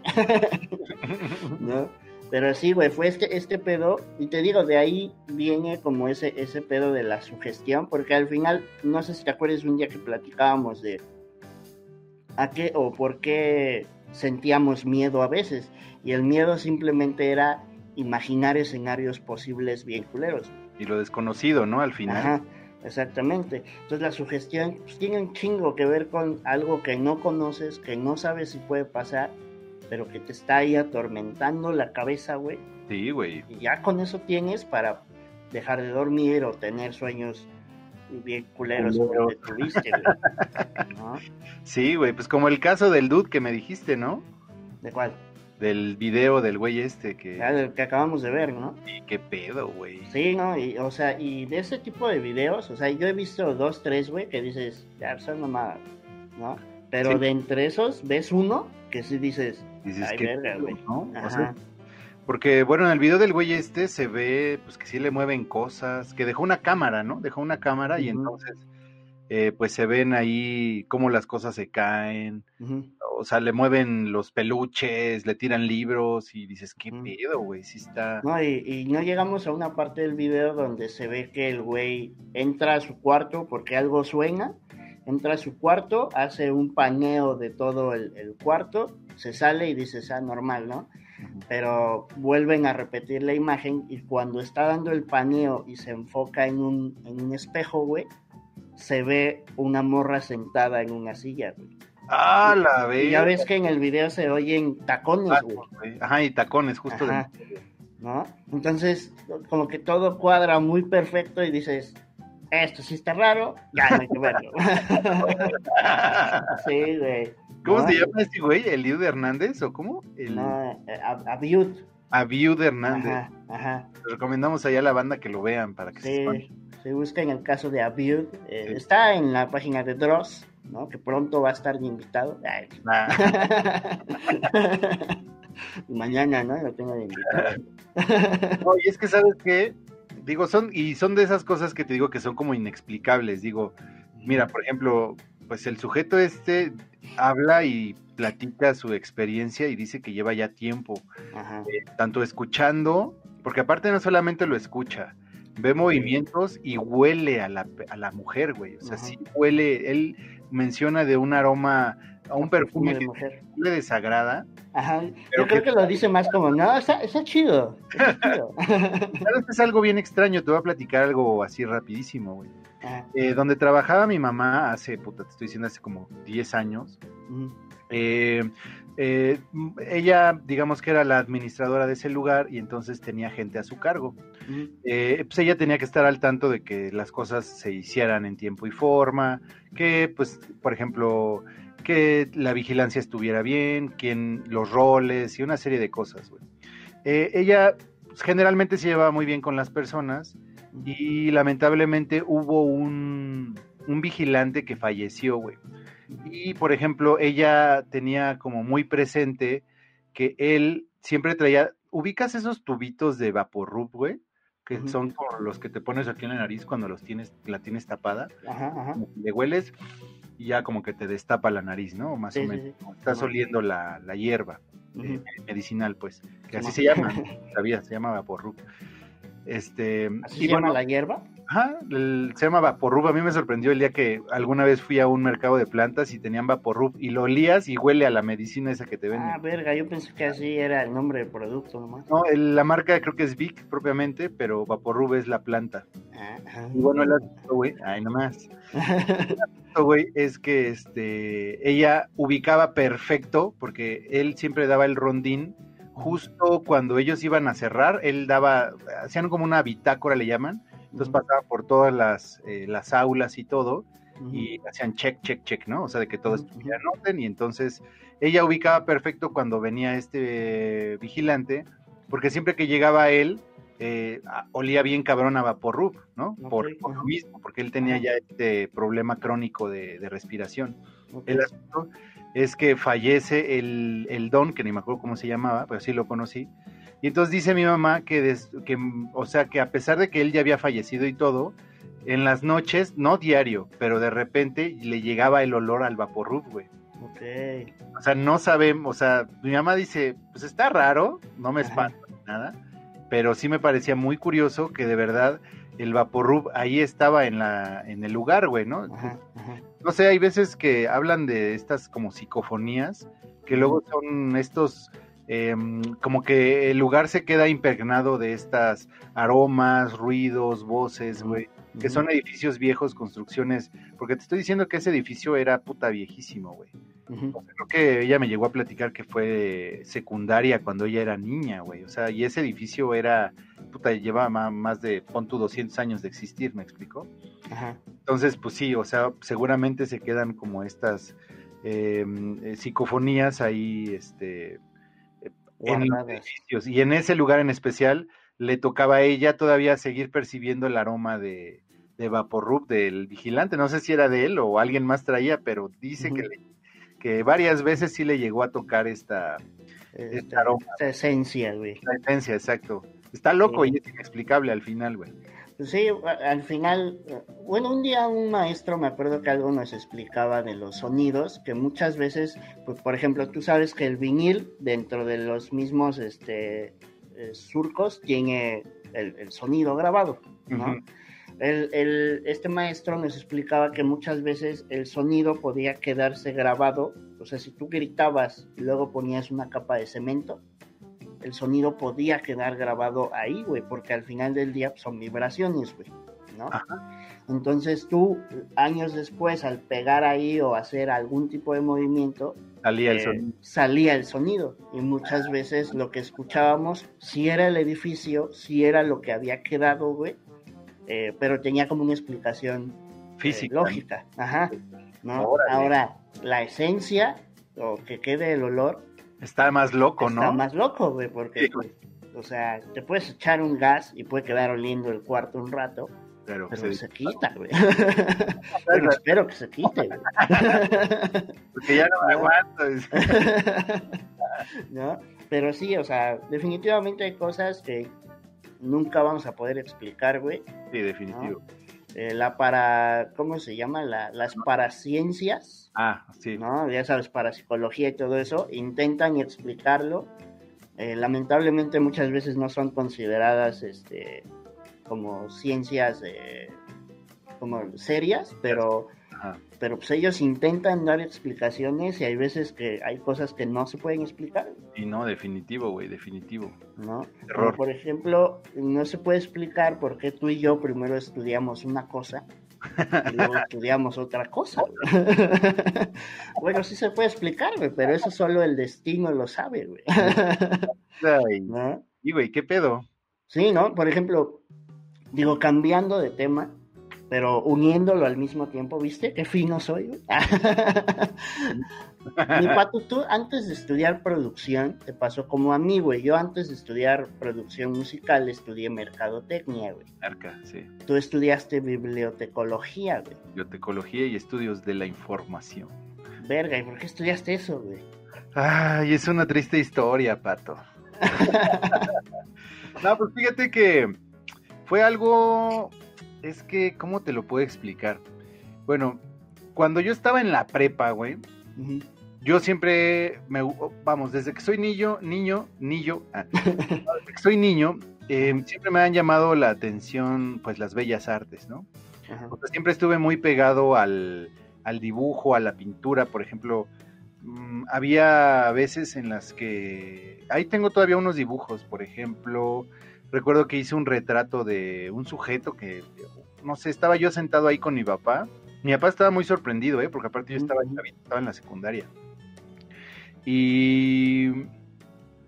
¿no? Pero sí, güey, fue este, este pedo, y te digo, de ahí viene como ese, ese pedo de la sugestión, porque al final, no sé si te acuerdas un día que platicábamos de a qué o por qué sentíamos miedo a veces, y el miedo simplemente era imaginar escenarios posibles bien culeros. Y lo desconocido, ¿no? Al final. Ajá, exactamente. Entonces la sugestión pues, tiene un chingo que ver con algo que no conoces, que no sabes si puede pasar, pero que te está ahí atormentando la cabeza, güey. Sí, güey. Y ya con eso tienes para dejar de dormir o tener sueños bien culeros como tuviste, güey. ¿No? Sí, güey. Pues como el caso del dude que me dijiste, ¿no? ¿De cuál? del video del güey este que... Ah, del que acabamos de ver, ¿no? Y qué pedo, güey. Sí, ¿no? Y, o sea, y de ese tipo de videos, o sea, yo he visto dos, tres, güey, que dices, ya, son mamadas, ¿no? Pero Sí. de entre esos, ves uno que sí dices, Dices, ay, verga, güey. ¿no? O Ajá. sea, porque, bueno, en el video del güey este se ve, pues, que sí le mueven cosas, que dejó una cámara, ¿no? Dejó una cámara y entonces, eh, pues, se ven ahí cómo las cosas se caen, o sea, le mueven los peluches, le tiran libros y dices, qué pedo, güey, sí está... No, y, y no llegamos a una parte del video donde se ve que el güey entra a su cuarto porque algo suena, entra a su cuarto, hace un paneo de todo el, el cuarto, se sale y dices, ah, normal, ¿no? Pero vuelven a repetir la imagen y cuando está dando el paneo y se enfoca en un, en un espejo, güey, se ve una morra sentada en una silla, güey. Ah, la Y ya ves que en el video se oyen tacones, güey. Ajá, y tacones, justo. Ajá. de- ¿no? Entonces, como que todo cuadra muy perfecto y dices, esto sí está raro, ya no hay que verlo. *laughs* sí, güey. ¿Cómo ¿No? se llama este güey? ¿Eliud Hernández o cómo? El No, eh, Ab- Abiud. Abiud Hernández. Ajá, ajá. Les recomendamos allá a la banda que lo vean para que se Sí, espanten. se busca en el caso de Abiud. eh, Sí. Está en la página de Dross, ¿no? Que pronto va a estar de invitado. Ay. Ah, *laughs* Mañana, ¿no? Lo tengo de invitado. *laughs* no, y es que, ¿sabes qué? Digo, son, y son de esas cosas que te digo que son como inexplicables. Digo, mira, por ejemplo, pues el sujeto este habla y platica su experiencia y dice que lleva ya tiempo, Ajá. tanto escuchando, porque aparte no solamente lo escucha, ve movimientos y huele a la, a la mujer, güey. O sea, Ajá. sí huele, él menciona de un aroma, a un perfume de que mujer. le desagrada. Ajá. Yo creo que- que lo dice más como, no, está, está chido. Está chido. *laughs* Claro, es algo bien extraño, te voy a platicar algo así rapidísimo, güey. Eh, donde trabajaba mi mamá hace, puta, te estoy diciendo, hace como 10 años. Eh, eh, ella, digamos que era la administradora de ese lugar y entonces tenía gente a su cargo. Eh, pues ella tenía que estar al tanto de que las cosas se hicieran en tiempo y forma, que pues, por ejemplo, que la vigilancia estuviera bien, quién, los roles y una serie de cosas. Eh, ella pues, generalmente se llevaba muy bien con las personas y lamentablemente hubo un, un vigilante que falleció, güey. Y por ejemplo, ella tenía como muy presente que él siempre traía, ubicas esos tubitos de Vaporub, güey, que son como los que te pones aquí en la nariz cuando los tienes, la tienes tapada, Ajá, le hueles y ya como que te destapa la nariz, ¿no? Más Sí, o menos. sí. Estás oliendo la, la hierba eh, medicinal, pues, que así se llama, *laughs* sabía, se llama Vaporub. Este, ¿Así y se llama la hierba? Ajá, el- se llama Vaporrub. A mí me sorprendió el día que alguna vez fui a un mercado de plantas y tenían Vaporrub y lo olías y huele a la medicina esa que te venden. Ah, verga, yo pensé que así era el nombre del producto nomás. No, el- la marca creo que es Vic propiamente, pero Vaporrub es la planta. Ah, ajá. Y bueno, el asunto, güey, ay, nomás. El asunto, güey, es que este, ella ubicaba perfecto, porque él siempre daba el rondín, justo cuando ellos iban a cerrar, él daba, hacían como una bitácora, le llaman, entonces pasaba por todas las, eh, las aulas y todo, Ujú. y hacían check, check, check, ¿no? O sea, de que todo estuviera en orden, y entonces ella ubicaba perfecto cuando venía este vigilante, porque siempre que llegaba él, eh, olía bien cabrón a Vaporrub, ¿no? Por, por lo mismo, porque él tenía ya este problema crónico de, de respiración. El asunto es que fallece el, el don, que ni me acuerdo cómo se llamaba, pero sí lo conocí. Y entonces dice mi mamá que, des- que, o sea, que a pesar de que él ya había fallecido y todo, en las noches, no diario, pero de repente le llegaba el olor al vaporrub, güey. Ok. O sea, no sabemos, o sea, mi mamá dice, pues está raro, no me espanta ni nada, pero sí me parecía muy curioso que de verdad el vaporrub ahí estaba en la en el lugar, güey, ¿no? Ajá, ajá. No sé, hay veces que hablan de estas como psicofonías, que luego son estos, em, como que el lugar se queda impregnado de estas aromas, ruidos, voces, güey, que son edificios viejos, construcciones, porque te estoy diciendo que ese edificio era puta viejísimo, güey. Creo que ella me llegó a platicar que fue secundaria cuando ella era niña, güey. O sea, y ese edificio era, puta, llevaba más de, pon tú, 200 años de existir, ¿me explicó? Ajá. Entonces, pues sí, o sea, seguramente se quedan como estas eh, eh, psicofonías ahí, este, eh, en los edificios. Y en ese lugar en especial le tocaba a ella todavía seguir percibiendo el aroma de, de Vaporrup del vigilante. No sé si era de él o alguien más traía, pero dice que, le- que varias veces sí le llegó a tocar esta, Esta, aroma. esta esencia, güey. esta esencia, exacto. Está loco y es inexplicable al final, güey. Pues sí, al final, bueno, un día un maestro, me acuerdo que algo nos explicaba de los sonidos, que muchas veces, pues por ejemplo, tú sabes que el vinil dentro de los mismos este, eh, surcos tiene el, el sonido grabado, ¿no? El- el- este maestro nos explicaba que muchas veces el sonido podía quedarse grabado, o sea, si tú gritabas y luego ponías una capa de cemento, el sonido podía quedar grabado ahí, güey, porque al final del día pues, son vibraciones, güey, ¿no? Entonces tú, años después, al pegar ahí o hacer algún tipo de movimiento, Salía el eh, sonido. salía el sonido. Y muchas veces lo que escuchábamos, si era el edificio, si era lo que había quedado, güey, eh, pero tenía como una explicación eh, Física. lógica. Ajá. ¿no? Órale. Ahora, la esencia, o que quede el olor, Está más loco, está ¿no? más loco, güey, porque, Sí. pues, o sea, te puedes echar un gas y puede quedar oliendo el cuarto un rato, Pero, pero se- se quita, güey. *laughs* Bueno, espero que se quite, güey. *laughs* porque ya no me aguanto. *laughs* ¿no? Pero sí, o sea, definitivamente hay cosas que nunca vamos a poder explicar, güey. Sí, definitivo. Eh, la para, ¿cómo se llama? La, las paraciencias, Ah, sí. ¿no? Ya sabes, parapsicología y todo eso, intentan explicarlo. Eh, lamentablemente muchas veces no son consideradas este, como ciencias eh, como serias, pero. Pero pues ellos intentan dar explicaciones y hay veces que hay cosas que no se pueden explicar. Y no, definitivo, güey, definitivo. ¿no? Error. Por ejemplo, no se puede explicar por qué tú y yo primero estudiamos una cosa y luego *laughs* estudiamos otra cosa. *laughs* bueno, sí se puede explicar, güey, pero eso solo el destino lo sabe, güey. *laughs* ¿No? y güey, ¿qué pedo? Sí, ¿no? Por ejemplo, digo, cambiando de tema, pero uniéndolo al mismo tiempo, ¿viste? Qué fino soy, güey. *laughs* Mi pato, tú antes de estudiar producción, te pasó como a mí, güey. Yo antes de estudiar producción musical estudié mercadotecnia, güey. Arca, sí. Tú estudiaste bibliotecología, güey. Biotecología y estudios de la información. Verga, ¿y por qué estudiaste eso, güey? Ay, es una triste historia, pato. *laughs* no, pues fíjate que fue algo. Es que, ¿cómo te lo puedo explicar? Bueno, cuando yo estaba en la prepa, güey, yo siempre me vamos desde que soy niño niño niño ah, *laughs* desde que soy niño eh, siempre me han llamado la atención pues las bellas artes no. O sea, siempre estuve muy pegado al, al dibujo a la pintura por ejemplo mm, había veces en las que ahí tengo todavía unos dibujos por ejemplo recuerdo que hice un retrato de un sujeto que no sé estaba yo sentado ahí con mi papá mi papá estaba muy sorprendido, ¿eh? porque aparte yo estaba, en la secundaria. Y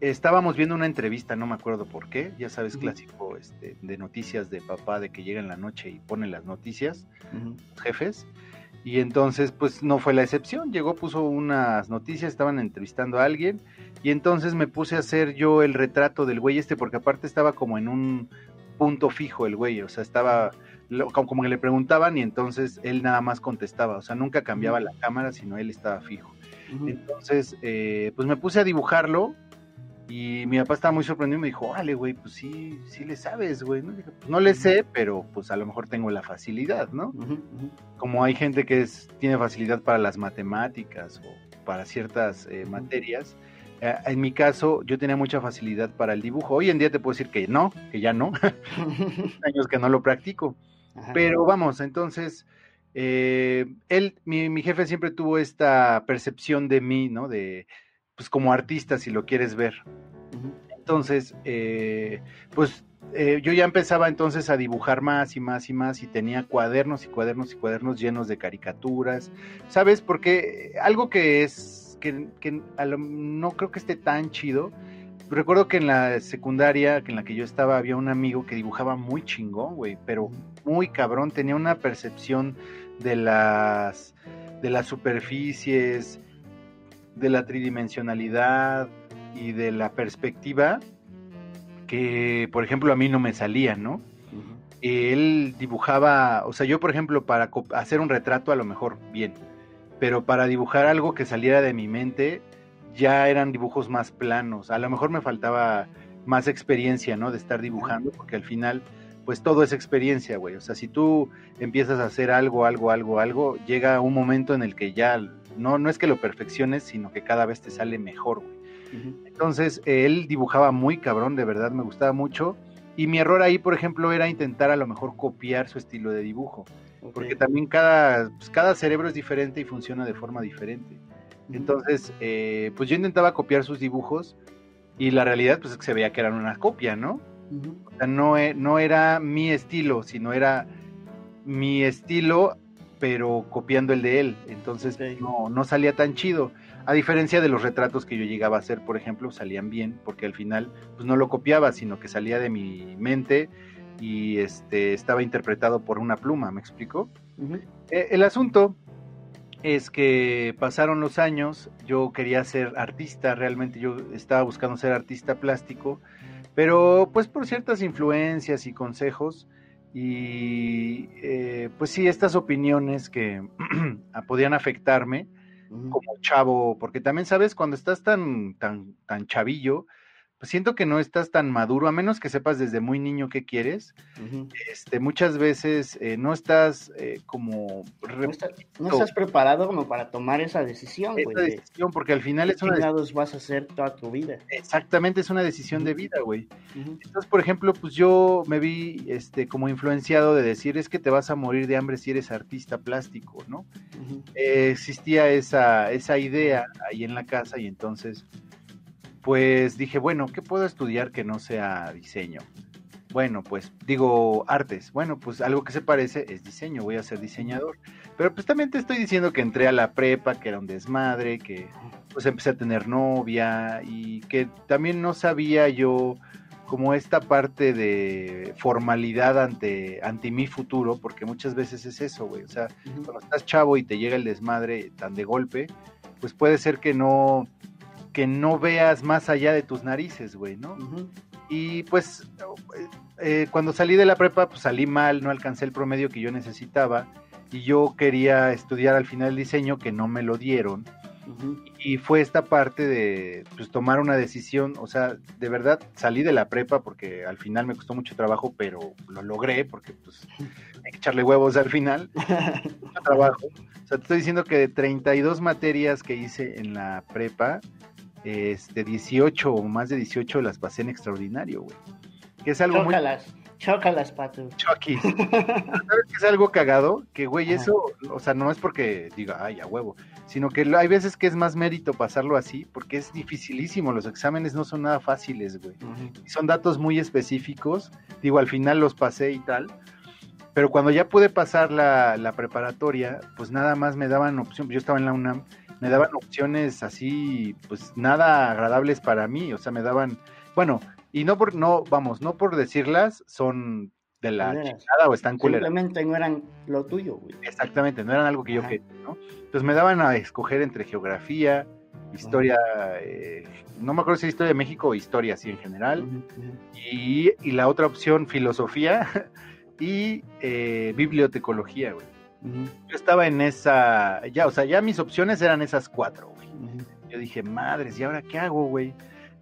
estábamos viendo una entrevista, no me acuerdo por qué, ya sabes, clásico este, de noticias de papá, de que llega en la noche y pone las noticias, los jefes. Y entonces, pues no fue la excepción, llegó, puso unas noticias, estaban entrevistando a alguien, y entonces me puse a hacer yo el retrato del güey este, porque aparte estaba como en un punto fijo el güey, o sea, estaba como, que le preguntaban y entonces él nada más contestaba, o sea, nunca cambiaba la cámara, sino él estaba fijo. Entonces, eh, pues me puse a dibujarlo y mi papá estaba muy sorprendido y me dijo, órale, güey, pues sí, sí le sabes, güey. ¿no? Dije, pues no le sé, pero pues a lo mejor tengo la facilidad, ¿no? Ujú, ujú. Como hay gente que es, tiene facilidad para las matemáticas o para ciertas eh, materias, en mi caso yo tenía mucha facilidad para el dibujo. Hoy en día te puedo decir que no, que ya no, *laughs* *laughs* años que no lo practico. Ajá. Pero vamos, entonces, eh, él, mi, mi jefe siempre tuvo esta percepción de mí, ¿no? De, pues como artista, si lo quieres ver. Entonces, eh, pues eh, yo ya empezaba entonces a dibujar más y más y más y tenía cuadernos y cuadernos y cuadernos llenos de caricaturas, ¿sabes? Porque algo que es, que, que a lo- no creo que esté tan chido. Recuerdo que en la secundaria, que en la que yo estaba, había un amigo que dibujaba muy chingón, güey, pero muy cabrón, tenía una percepción de las de las superficies, de la tridimensionalidad, y de la perspectiva que, por ejemplo, a mí no me salía, ¿no? Él dibujaba, o sea, yo, por ejemplo, para hacer un retrato a lo mejor bien, pero para dibujar algo que saliera de mi mente, ya eran dibujos más planos. A lo mejor me faltaba más experiencia, ¿no? De estar dibujando, porque al final, pues todo es experiencia, güey. O sea, si tú empiezas a hacer algo, algo, algo, algo, llega un momento en el que ya no, no es que lo perfecciones, sino que cada vez te sale mejor, güey. Entonces, él dibujaba muy cabrón, de verdad, me gustaba mucho. Y mi error ahí, por ejemplo, era intentar a lo mejor copiar su estilo de dibujo. Porque también cada, pues, cada cerebro es diferente y funciona de forma diferente. Entonces, eh, pues yo intentaba copiar sus dibujos y la realidad pues es que se veía que eran una copia, ¿no? O sea, no, e, no era mi estilo, sino era mi estilo, pero copiando el de él. Entonces no, no salía tan chido. A diferencia de los retratos que yo llegaba a hacer, por ejemplo, salían bien, porque al final pues no lo copiaba, sino que salía de mi mente y este estaba interpretado por una pluma, ¿me explico? Eh, el asunto es que pasaron los años, yo quería ser artista, realmente yo estaba buscando ser artista plástico, pero pues por ciertas influencias y consejos y eh, pues sí, estas opiniones que *clears throat* podían afectarme como chavo, porque también sabes, cuando estás tan, tan, tan chavillo, pues siento que no estás tan maduro, a menos que sepas desde muy niño qué quieres. este, muchas veces eh, no estás eh, como... No, estás preparado como para tomar esa decisión, esa decisión, porque al final es una decisión... vas a hacer toda tu vida. Exactamente, es una decisión de vida, güey. Entonces, por ejemplo, pues yo me vi este, como influenciado de decir, es que te vas a morir de hambre si eres artista plástico, ¿no? Eh, existía esa, esa idea ahí en la casa y entonces pues dije, bueno, ¿qué puedo estudiar que no sea diseño? Bueno, pues digo artes. Bueno, pues algo que se parece es diseño, voy a ser diseñador. Pero pues también te estoy diciendo que entré a la prepa, que era un desmadre, que pues empecé a tener novia y que también no sabía yo como esta parte de formalidad ante, ante mi futuro, porque muchas veces es eso, güey. O sea, cuando estás chavo y te llega el desmadre tan de golpe, pues puede ser que no, que no veas más allá de tus narices, güey, ¿no? Y pues eh, cuando salí de la prepa, pues salí mal, no alcancé el promedio que yo necesitaba y yo quería estudiar al final el diseño que no me lo dieron. Y fue esta parte de pues, tomar una decisión, o sea, de verdad salí de la prepa porque al final me costó mucho trabajo, pero lo logré porque pues *laughs* hay que echarle huevos al final. mucho *laughs* trabajo. O sea, te estoy diciendo que de 32 materias que hice en la prepa, este, 18 o más de 18 las pasé en extraordinario, güey. Que es algo chócalas, muy... Chócalas, pato. Chokis. *laughs* ¿Sabes que es algo cagado? Que, güey, eso, o sea, no es porque diga, ay, a huevo, sino que hay veces que es más mérito pasarlo así, porque es dificilísimo, los exámenes no son nada fáciles, güey. Y son datos muy específicos, digo, al final los pasé y tal, pero cuando ya pude pasar la, la preparatoria, pues nada más me daban opción, yo estaba en la UNAM, me daban opciones así, pues nada agradables para mí, o sea, me daban, bueno, y no por, no, vamos, no por decirlas, son de la chingada o están culeras. Simplemente no eran lo tuyo, güey. Exactamente, no eran algo que yo quería, ¿no? Entonces me daban a escoger entre geografía, historia, eh, no me acuerdo si historia de México o historia así en general, y, y, la otra opción, filosofía *laughs* y eh, bibliotecología, güey. Yo estaba en esa, ya, o sea, ya mis opciones eran esas cuatro, güey. Yo dije, madres, ¿y ahora qué hago, güey?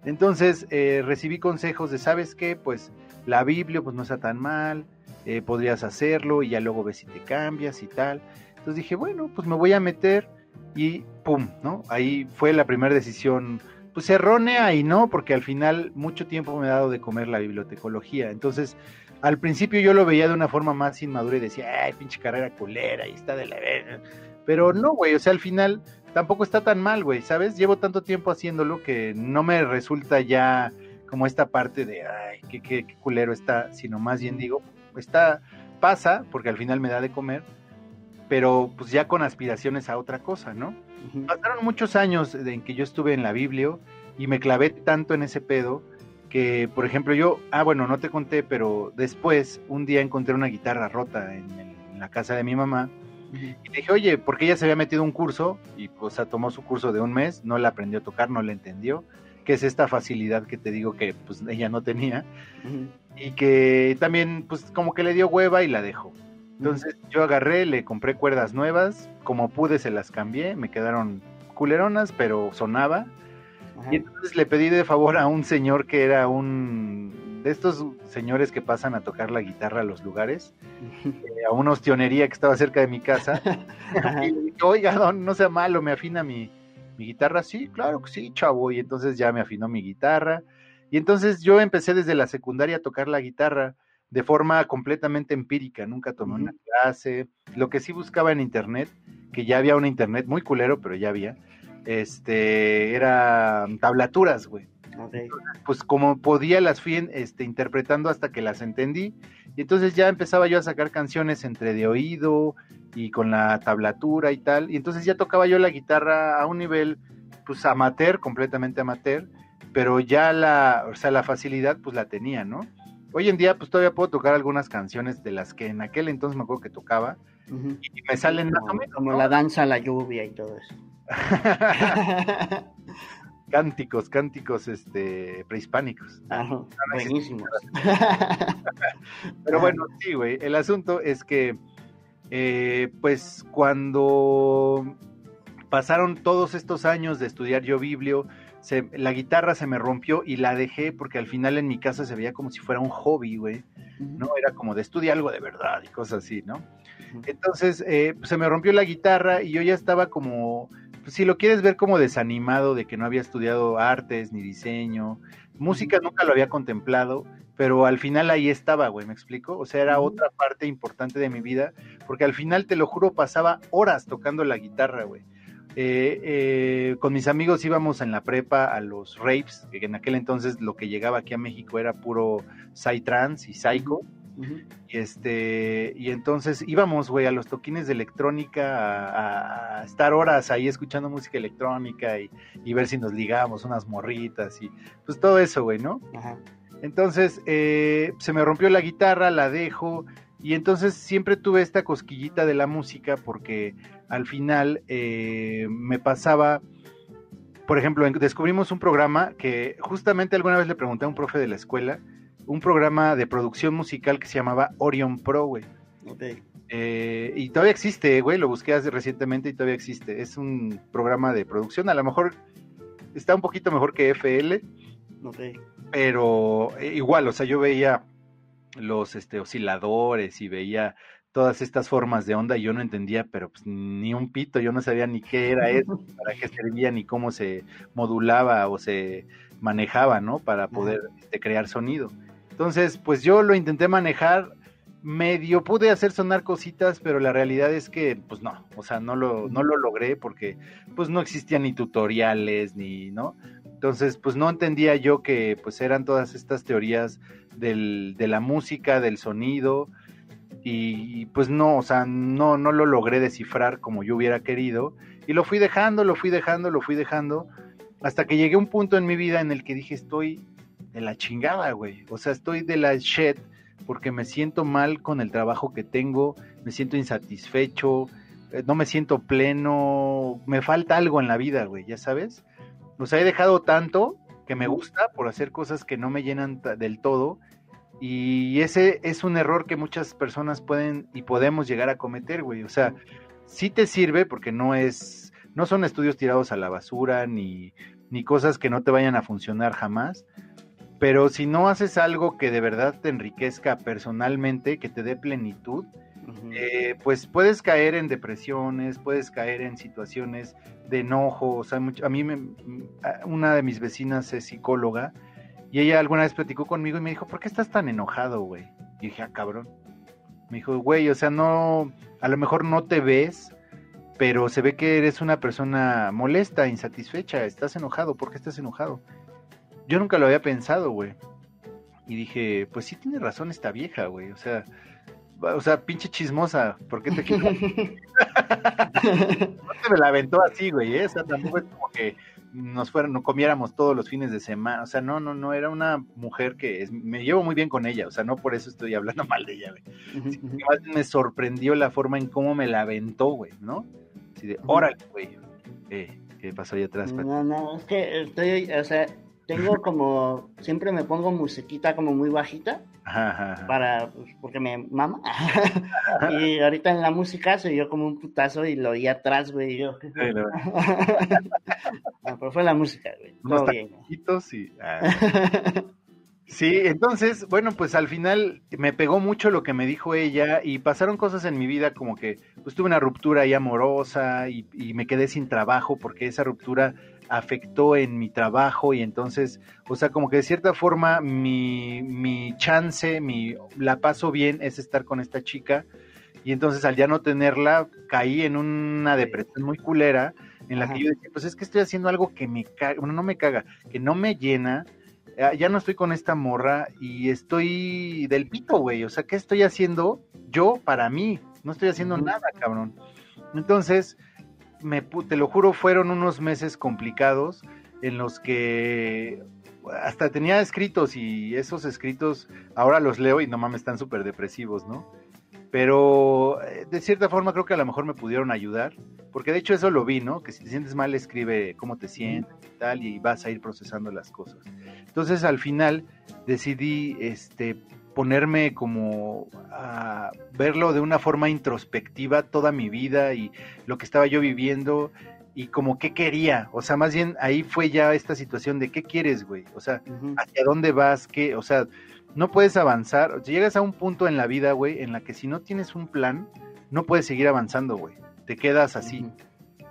Entonces eh, recibí consejos de, ¿sabes qué? Pues la Biblia pues no está tan mal, eh, podrías hacerlo y ya luego ves si te cambias y tal. Entonces dije, bueno, pues me voy a meter y pum, ¿no? Ahí fue la primera decisión, pues errónea y no, porque al final mucho tiempo me ha dado de comer la bibliotecología. Entonces al principio yo lo veía de una forma más inmadura y decía, ay, pinche carrera culera y está de la Pero no, güey, o sea, al final tampoco está tan mal, güey, ¿sabes? Llevo tanto tiempo haciéndolo que no me resulta ya como esta parte de, ay, qué, qué, culero está, sino más bien digo, está, pasa, porque al final me da de comer, pero pues ya con aspiraciones a otra cosa, ¿no? Pasaron muchos años en que yo estuve en la Biblia y me clavé tanto en ese pedo que, por ejemplo, yo, ah, bueno, no te conté, pero después, un día encontré una guitarra rota en, la casa de mi mamá. Y dije, oye, porque ella se había metido un curso y pues tomó su curso de un mes, no la aprendió a tocar, no la entendió. que es esta facilidad que te digo que pues ella no tenía y que también pues como que le dio hueva y la dejó. Entonces yo agarré, le compré cuerdas nuevas, como pude se las cambié, me quedaron culeronas, pero sonaba. Y entonces le pedí de favor a un señor que era un de estos señores que pasan a tocar la guitarra a los lugares, *laughs* eh, a una ostionería que estaba cerca de mi casa. *laughs* y le dije, oiga, don, no sea malo, me afina mi, mi guitarra. Sí, claro que sí, chavo. Y entonces ya me afinó mi guitarra. Y entonces yo empecé desde la secundaria a tocar la guitarra de forma completamente empírica, nunca tomé una clase. Lo que sí buscaba en internet, que ya había un internet muy culero, pero ya había, este, era tablaturas, güey. Pues como podía las fui este, interpretando hasta que las entendí. Y entonces ya empezaba yo a sacar canciones entre de oído y con la tablatura y tal. Y entonces ya tocaba yo la guitarra a un nivel, pues amateur, completamente amateur. Pero ya la, o sea, la facilidad pues la tenía, ¿no? Hoy en día pues todavía puedo tocar algunas canciones de las que en aquel entonces me acuerdo que tocaba. Y me salen como, Como la danza, la lluvia y todo eso. *laughs* cánticos, cánticos este, prehispánicos. buenísimos. *laughs* Pero bueno, sí, güey. El asunto es que, eh, pues, cuando pasaron todos estos años de estudiar yo biblio, la guitarra se me rompió y la dejé porque al final en mi casa se veía como si fuera un hobby, güey. ¿No? Era como de estudiar algo de verdad y cosas así, ¿no? Entonces, eh, pues, se me rompió la guitarra y yo ya estaba como si lo quieres ver como desanimado de que no había estudiado artes ni diseño, música nunca lo había contemplado, pero al final ahí estaba, güey, ¿me explico? O sea, era otra parte importante de mi vida, porque al final, te lo juro, pasaba horas tocando la guitarra, güey. Eh, eh, con mis amigos íbamos en la prepa a los rapes, que en aquel entonces lo que llegaba aquí a México era puro psytrance y psycho. Y este, y entonces íbamos, güey, a los toquines de electrónica a, estar horas ahí escuchando música electrónica y, ver si nos ligábamos unas morritas y pues todo eso, güey, ¿no? Entonces, eh, se me rompió la guitarra, la dejo, y entonces siempre tuve esta cosquillita de la música porque al final eh, me pasaba, por ejemplo, descubrimos un programa que justamente alguna vez le pregunté a un profe de la escuela, un programa de producción musical que se llamaba Orion Pro, güey. Eh, y todavía existe, güey, lo busqué hace recientemente y todavía existe. Es un programa de producción, a lo mejor está un poquito mejor que FL. Pero eh, igual, o sea, yo veía los este, osciladores y veía todas estas formas de onda y yo no entendía, pero pues ni un pito, yo no sabía ni qué era eso, para qué servía, ni cómo se modulaba o se manejaba, ¿no? Para poder este, crear sonido. Entonces, pues yo lo intenté manejar, medio pude hacer sonar cositas, pero la realidad es que, pues no, o sea, no lo, no lo logré porque, pues no existían ni tutoriales, ni, ¿no? Entonces, pues no entendía yo que, pues eran todas estas teorías del, de la música, del sonido, y pues no, o sea, no, no lo logré descifrar como yo hubiera querido, y lo fui dejando, lo fui dejando, lo fui dejando, hasta que llegué a un punto en mi vida en el que dije, estoy de la chingada, güey. O sea, estoy de la shit porque me siento mal con el trabajo que tengo, me siento insatisfecho, eh, no me siento pleno, me falta algo en la vida, güey, ya sabes. O sea, he dejado tanto que me gusta por hacer cosas que no me llenan del todo y ese es un error que muchas personas pueden y podemos llegar a cometer, güey. O sea, sí te sirve porque no es, no son estudios tirados a la basura ni, ni cosas que no te vayan a funcionar jamás, pero si no haces algo que de verdad te enriquezca personalmente, que te dé plenitud, eh, pues puedes caer en depresiones, puedes caer en situaciones de enojo. O sea, a mí me, una de mis vecinas es psicóloga y ella alguna vez platicó conmigo y me dijo, ¿por qué estás tan enojado, güey? Y dije, ah, cabrón. Me dijo, güey, o sea, no, a lo mejor no te ves, pero se ve que eres una persona molesta, insatisfecha, estás enojado, ¿por qué estás enojado? Yo nunca lo había pensado, güey. Y dije, pues sí tiene razón esta vieja, güey. O sea, o sea, pinche chismosa, ¿por qué te quitas? *laughs* no se me la aventó así, güey, ¿eh? O sea, tampoco es como que nos fueran, no comiéramos todos los fines de semana. O sea, no, no, no, era una mujer que me llevo muy bien con ella. O sea, no por eso estoy hablando *laughs* mal de ella, güey. me sorprendió la forma en cómo me la aventó, güey, ¿no? Así de, órale, güey. Eh, ¿Qué pasó ahí atrás? No, no, es que estoy, o sea, tengo como, siempre me pongo musiquita como muy bajita. Para, pues, porque me mama. *laughs* y ahorita en la música se yo como un putazo y lo oí atrás, güey. yo. *laughs* pero fue la música, güey. Todo bien. Ah. *laughs* Sí, entonces, bueno, pues al final me pegó mucho lo que me dijo ella y pasaron cosas en mi vida como que pues tuve una ruptura ahí amorosa y, me quedé sin trabajo porque esa ruptura afectó en mi trabajo y entonces, o sea, como que de cierta forma mi, mi chance, mi la paso bien es estar con esta chica y entonces al ya no tenerla caí en una depresión muy culera en la que yo decía, pues es que estoy haciendo algo que me caga, bueno, no me caga, que no me llena ya no estoy con esta morra y estoy del pito, güey. O sea, ¿qué estoy haciendo yo para mí? No estoy haciendo nada, cabrón. Entonces, me, te lo juro, fueron unos meses complicados en los que hasta tenía escritos y esos escritos ahora los leo y no mames, están súper depresivos, ¿no? Pero eh, de cierta forma creo que a lo mejor me pudieron ayudar, porque de hecho eso lo vi, ¿no? Que si te sientes mal, escribe cómo te sientes y tal, y vas a ir procesando las cosas. Entonces al final decidí este, ponerme como a verlo de una forma introspectiva toda mi vida y lo que estaba yo viviendo y como qué quería, o sea, más bien ahí fue ya esta situación de qué quieres, güey, o sea, hacia dónde vas, qué, o sea, no puedes avanzar. Llegas a un punto en la vida, güey, en la que si no tienes un plan, no puedes seguir avanzando, güey. Te quedas así,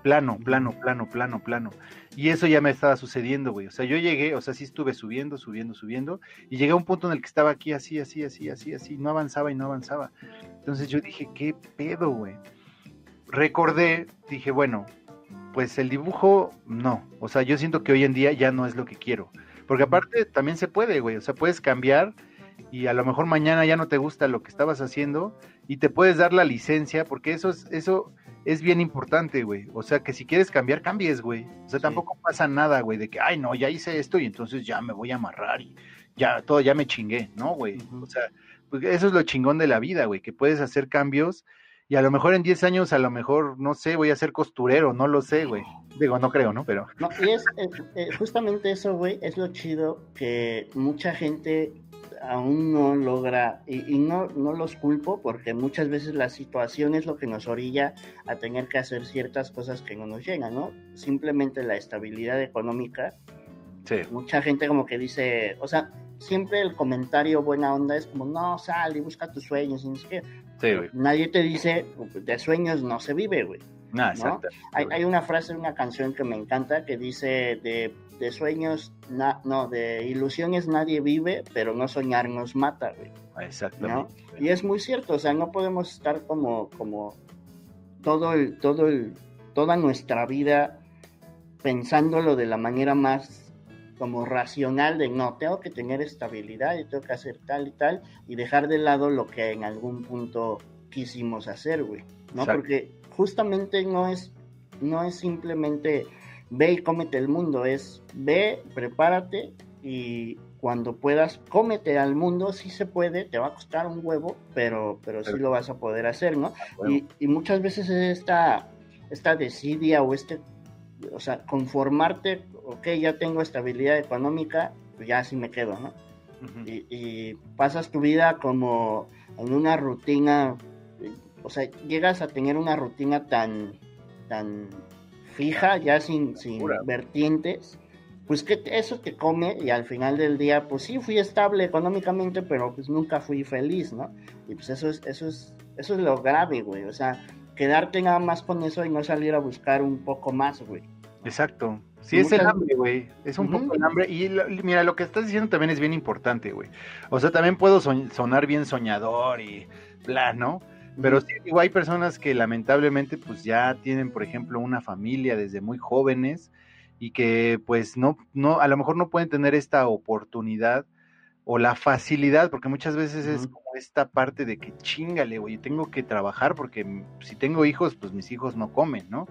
plano, plano, plano, plano, plano. Y eso ya me estaba sucediendo, güey. O sea, yo llegué, o sea, sí estuve subiendo, subiendo, subiendo, y llegué a un punto en el que estaba aquí así, así, así, así, así, no avanzaba y no avanzaba. Entonces yo dije, ¿qué pedo, güey? Recordé, dije, bueno, pues el dibujo, no. O sea, yo siento que hoy en día ya no es lo que quiero. Porque aparte también se puede, güey. O sea, puedes cambiar y a lo mejor mañana ya no te gusta lo que estabas haciendo y te puedes dar la licencia, porque eso es, eso es bien importante, güey. O sea, que si quieres cambiar, cambies, güey. O sea, tampoco pasa nada, güey, de que, ay, no, ya hice esto y entonces ya me voy a amarrar y ya todo, ya me chingué, ¿no, güey? O sea, pues eso es lo chingón de la vida, güey, que puedes hacer cambios y a lo mejor en 10 años, a lo mejor, no sé, voy a ser costurero, no lo sé, güey. Digo, no creo, ¿no? Pero... No, y es, eh, justamente eso, güey, es lo chido que mucha gente aún no logra, y, no, no los culpo porque muchas veces la situación es lo que nos orilla a tener que hacer ciertas cosas que no nos llegan, ¿no? Simplemente la estabilidad económica. Sí. Mucha gente como que dice, o sea, siempre el comentario buena onda es como, no, sal y busca tus sueños, y no sé Sí, Nadie te dice, de sueños no se vive, güey. ¿No? Hay, hay, una frase, una canción que me encanta que dice de de sueños, no, de ilusiones nadie vive, pero no soñar nos mata, güey. Exactamente. Y es muy cierto, o sea, no podemos estar como, como todo el, todo el, toda nuestra vida pensándolo de la manera más como racional de no, tengo que tener estabilidad y tengo que hacer tal y tal y dejar de lado lo que en algún punto quisimos hacer, güey, ¿no? Porque justamente no es, no es simplemente ve y cómete el mundo, es ve, prepárate y cuando puedas, cómete al mundo, sí se puede, te va a costar un huevo, pero, pero sí lo vas a poder hacer, ¿no? Ah, y, muchas veces esta, esta desidia o este, o sea, conformarte, ok, ya tengo estabilidad económica, pues ya así me quedo, ¿no? y, y, pasas tu vida como en una rutina, o sea, llegas a tener una rutina tan, tan fija, ya sin, sin vertientes, pues que eso te come y al final del día, pues sí fui estable económicamente, pero pues nunca fui feliz, ¿no? Y pues eso es, eso es, eso es lo grave, güey. O sea, quedarte nada más con eso y no salir a buscar un poco más, güey. Exacto. Sí, es el hambre, güey. Es un poco el hambre. Y mira, lo que estás diciendo también es bien importante, güey. O sea, también puedo sonar bien soñador y bla, ¿no? Pero sí, digo, hay personas que lamentablemente pues ya tienen, por ejemplo, una familia desde muy jóvenes y que pues no, no, a lo mejor no pueden tener esta oportunidad o la facilidad, porque muchas veces es como esta parte de que chingale, güey, tengo que trabajar porque si tengo hijos, pues mis hijos no comen, ¿no?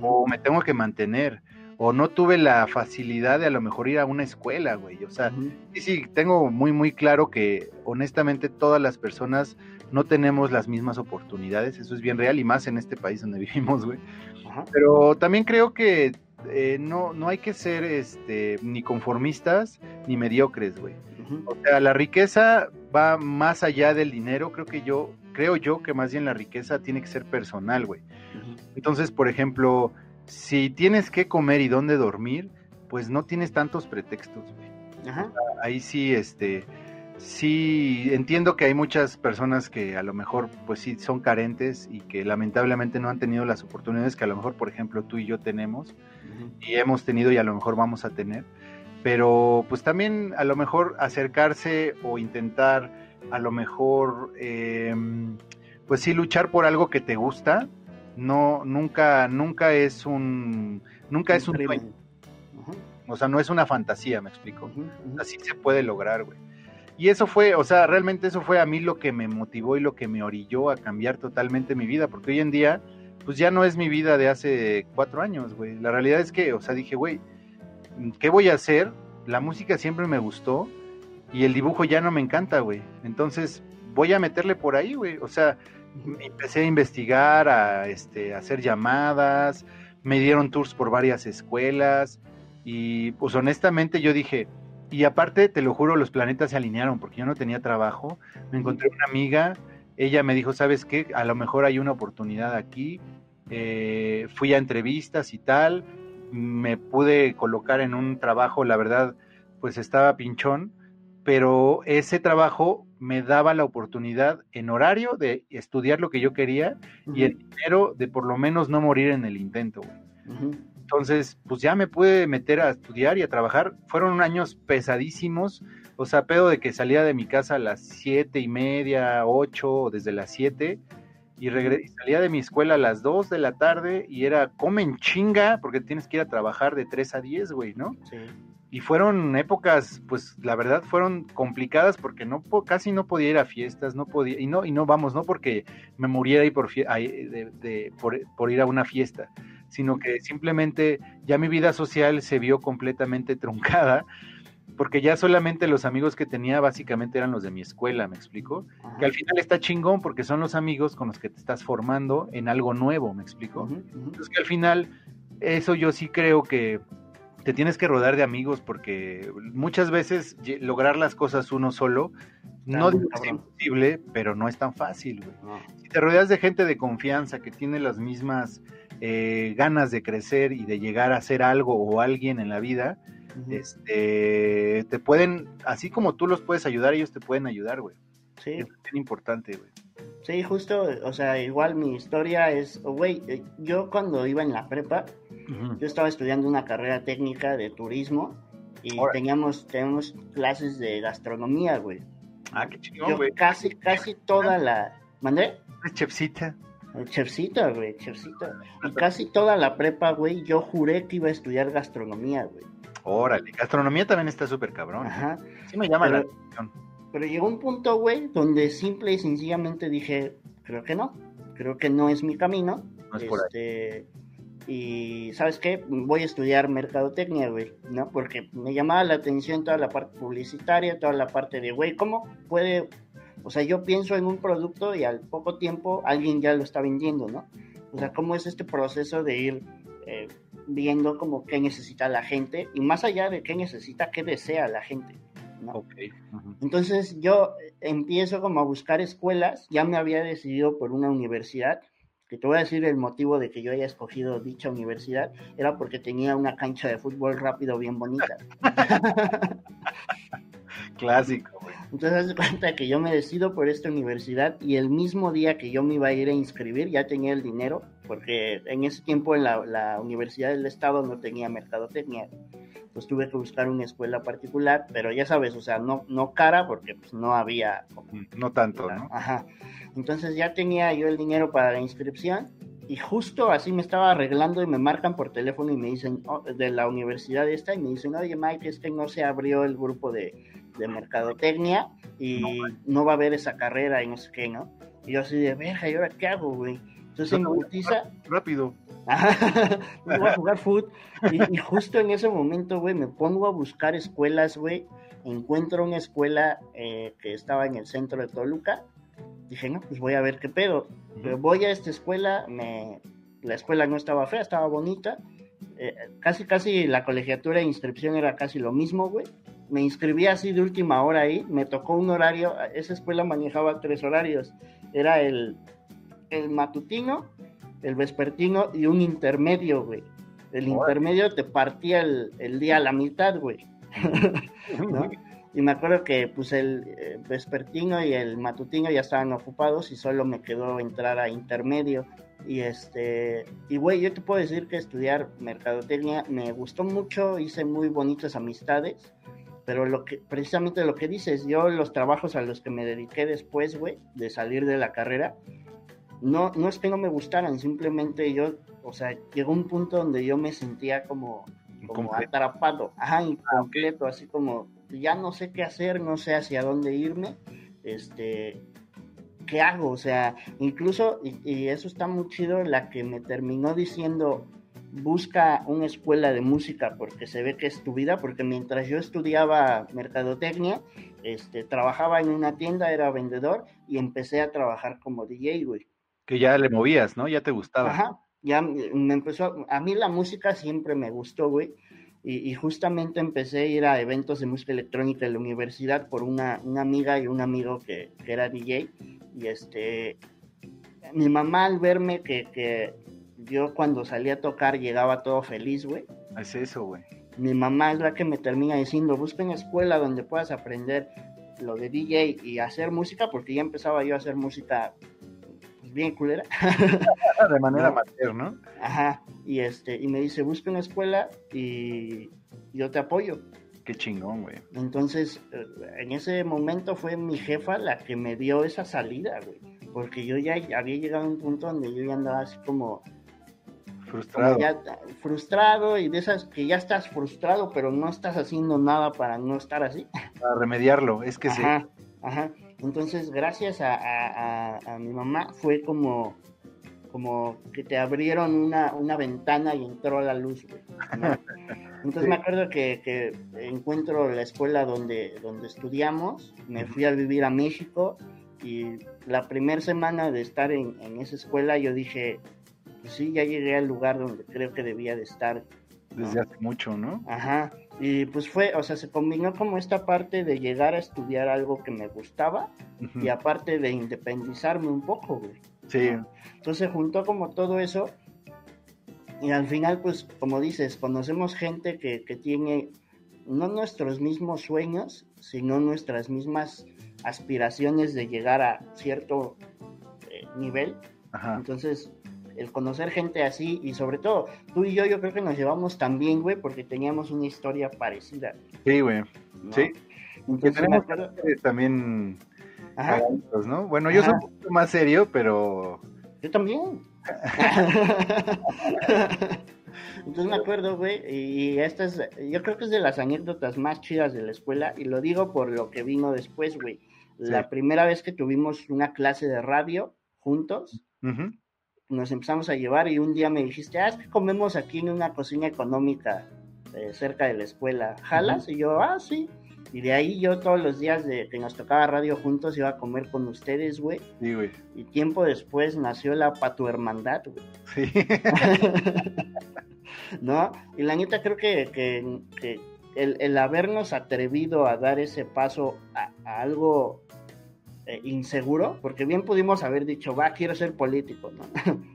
O me tengo que mantener, o no tuve la facilidad de a lo mejor ir a una escuela, güey. O sea, sí, sí, tengo muy, muy claro que honestamente todas las personas no tenemos las mismas oportunidades, eso es bien real y más en este país donde *laughs* vivimos, güey. Pero también creo que eh, no, no hay que ser este, ni conformistas ni mediocres, güey. O sea, la riqueza va más allá del dinero. Creo que yo, creo yo que más bien la riqueza tiene que ser personal, güey. Entonces, por ejemplo, si tienes que comer y dónde dormir, pues no tienes tantos pretextos, güey. ahí sí, este, sí entiendo que hay muchas personas que a lo mejor, pues sí, son carentes y que lamentablemente no han tenido las oportunidades que a lo mejor, por ejemplo, tú y yo tenemos y hemos tenido y a lo mejor vamos a tener. Pero pues también a lo mejor acercarse o intentar a lo mejor, em, pues sí, luchar por algo que te gusta, no, nunca, nunca es un, nunca es un sueño. O sea, no es una fantasía, me explico. Así se puede lograr, güey. Y eso fue, o sea, realmente eso fue a mí lo que me motivó y lo que me orilló a cambiar totalmente mi vida, porque hoy en día, pues ya no es mi vida de hace cuatro años, güey. La realidad es que, o sea, dije, güey, ¿qué voy a hacer? La música siempre me gustó y el dibujo ya no me encanta, güey. Entonces, voy a meterle por ahí, güey. O sea, empecé a investigar, a este, hacer llamadas, me dieron tours por varias escuelas y pues honestamente yo dije, y aparte te lo juro, los planetas se alinearon porque yo no tenía trabajo, me encontré una amiga, ella me dijo, ¿sabes qué? A lo mejor hay una oportunidad aquí, eh, fui a entrevistas y tal, me pude colocar en un trabajo, la verdad, pues estaba pinchón, pero ese trabajo me daba la oportunidad en horario de estudiar lo que yo quería y el dinero de por lo menos no morir en el intento. Entonces, pues ya me pude meter a estudiar y a trabajar. Fueron años pesadísimos, o sea, pedo de que salía de mi casa a las siete y media, ocho, desde las siete, y, salía de mi escuela a las dos de la tarde y era comen chinga, porque tienes que ir a trabajar de tres a diez, güey, ¿no? Sí y fueron épocas, pues la verdad fueron complicadas porque no casi no podía ir a fiestas, no podía y no y no vamos, no porque me muriera ahí por, de, por, ir a una fiesta, sino que simplemente ya mi vida social se vio completamente truncada porque ya solamente los amigos que tenía básicamente eran los de mi escuela, ¿me explico? Que al final está chingón porque son los amigos con los que te estás formando en algo nuevo, ¿me explico? Entonces que al final eso yo sí creo que te tienes que rodar de amigos porque muchas veces lograr las cosas uno solo no es imposible, pero no es tan fácil. Si te rodeas de gente de confianza que tiene las mismas eh, ganas de crecer y de llegar a ser algo o alguien en la vida, este, te pueden, así como tú los puedes ayudar, ellos te pueden ayudar, güey. Sí. Es bien importante, güey. Sí, justo, o sea, igual mi historia es, güey, eh, yo cuando iba en la prepa, yo estaba estudiando una carrera técnica de turismo y teníamos, teníamos clases de gastronomía, güey. Ah, qué chingón, güey. Casi, casi toda la... ¿Mandé? Chefcita. Chefcita, güey, chefcita. Y casi toda la prepa, güey, yo juré que iba a estudiar gastronomía, güey. Órale, gastronomía también está súper cabrón. Ajá. Sí me llama la atención. Pero llegó un punto, güey, donde simple y sencillamente dije, creo que no, creo que no es mi camino. No es por ahí. Este, y, ¿sabes qué? Voy a estudiar mercadotecnia, güey, ¿no? Porque me llamaba la atención toda la parte publicitaria, toda la parte de, güey, ¿cómo puede...? O sea, yo pienso en un producto y al poco tiempo alguien ya lo está vendiendo, ¿no? O sea, ¿cómo es este proceso de ir eh, viendo como qué necesita la gente y más allá de qué necesita, qué desea la gente? Entonces yo empiezo como a buscar escuelas, ya me había decidido por una universidad, que te voy a decir el motivo de que yo haya escogido dicha universidad, era porque tenía una cancha de fútbol rápido bien bonita. *laughs* Clásico. Entonces, haz cuenta que yo me decido por esta universidad y el mismo día que yo me iba a ir a inscribir ya tenía el dinero, porque en ese tiempo en la, la Universidad del Estado no tenía mercadotecnia pues tuve que buscar una escuela particular, pero ya sabes, o sea, no, no cara porque pues no había... Mm, no tanto, ¿no? Ajá. Entonces ya tenía yo el dinero para la inscripción y justo así me estaba arreglando y me marcan por teléfono y me dicen oh, de la universidad esta y me dicen, oye Mike, es que no se abrió el grupo de, de mercadotecnia y no, va a haber esa carrera y no sé qué, ¿no? Y yo así de, verga, ¿y ahora qué hago, güey? Entonces me utiza... Rápido. *laughs* voy a jugar foot. Y, justo en ese momento, güey, me pongo a buscar escuelas, güey. Encuentro una escuela eh, que estaba en el centro de Toluca. Dije, no, pues voy a ver qué pedo. Voy a esta escuela, me... la escuela no estaba fea, estaba bonita. eh, casi, casi la colegiatura e inscripción era casi lo mismo, güey. Me inscribí así de última hora ahí, me tocó un horario, esa escuela manejaba tres horarios, era el, el matutino, el vespertino y un intermedio, güey. El intermedio te partía el, el día a la mitad, güey. *laughs* ¿No? Y me acuerdo que pues el eh, vespertino y el matutino ya estaban ocupados y solo me quedó entrar a intermedio. Y este, y güey, yo te puedo decir que estudiar mercadotecnia me gustó mucho, hice muy bonitas amistades, pero lo que, precisamente lo que dices, yo los trabajos a los que me dediqué después, güey, de salir de la carrera, no, no es que no me gustaran, simplemente yo, o sea, llegó un punto donde yo me sentía como, como atrapado, ajá, ah, incompleto, así como ya no sé qué hacer, no sé hacia dónde irme, este, ¿qué hago? O sea, incluso, y, eso está muy chido, la que me terminó diciendo, busca una escuela de música porque se ve que es tu vida, porque mientras yo estudiaba mercadotecnia, este, trabajaba en una tienda, era vendedor y empecé a trabajar como DJ, güey. Que ya le movías, ¿no? Ya te gustaba. Ajá, ya me empezó, a mí la música siempre me gustó, güey. Y, justamente empecé a ir a eventos de música electrónica en la universidad por una, una amiga y un amigo que, que, era DJ. Y este, mi mamá al verme que, que yo cuando salía a tocar llegaba todo feliz, güey. Es eso, güey. Mi mamá es la que me termina diciendo, busca una escuela donde puedas aprender lo de DJ y hacer música, porque ya empezaba yo a hacer música bien culera. *laughs* de manera amateur, ¿no? Ajá, y este, y me dice, busca una escuela y yo te apoyo. Qué chingón, güey. Entonces, eh, en ese momento fue mi jefa la que me dio esa salida, güey. Porque yo ya había llegado a un punto donde yo ya andaba así como... Frustrado. frustrado y de esas que ya estás frustrado, pero no estás haciendo nada para no estar así. Para remediarlo, es que ajá, sí. Ajá. Entonces, gracias a, mi mamá, fue como, como que te abrieron una, una ventana y entró la luz, *laughs* Entonces me acuerdo que, encuentro la escuela donde, donde estudiamos, me fui a vivir a México y la primera semana de estar en, en esa escuela yo dije, pues sí, ya llegué al lugar donde creo que debía de estar. Desde hace mucho, ¿no? Ajá. Y pues fue, o sea, se combinó como esta parte de llegar a estudiar algo que me gustaba y aparte de independizarme un poco, güey. Sí. Entonces juntó como todo eso y al final, pues, como dices, conocemos gente que, que tiene no nuestros mismos sueños, sino nuestras mismas aspiraciones de llegar a cierto eh, nivel. Ajá. Entonces, el conocer gente así y sobre todo tú y yo yo creo que nos llevamos también, güey, porque teníamos una historia parecida. Sí, güey. Sí. Entonces, tenemos también Ajá. ¿no? Bueno, yo soy un poco más serio, pero yo también. *laughs* Entonces me acuerdo, güey, y esta es, yo creo que es de las anécdotas más chidas de la escuela, y lo digo por lo que vino después, güey. La primera vez que tuvimos una clase de radio juntos, nos empezamos a llevar y un día me dijiste, ah, es que comemos aquí en una cocina económica eh, cerca de la escuela, ¿jalas? Y yo, ah, sí. Y de ahí yo todos los días de que nos tocaba radio juntos iba a comer con ustedes, güey. Sí, güey. Y tiempo después nació la Patu Hermandad, güey. Sí. *laughs* ¿No? Y la neta creo que, que, el, habernos atrevido a dar ese paso a algo eh, inseguro, porque bien pudimos haber dicho, va, quiero ser político, ¿no?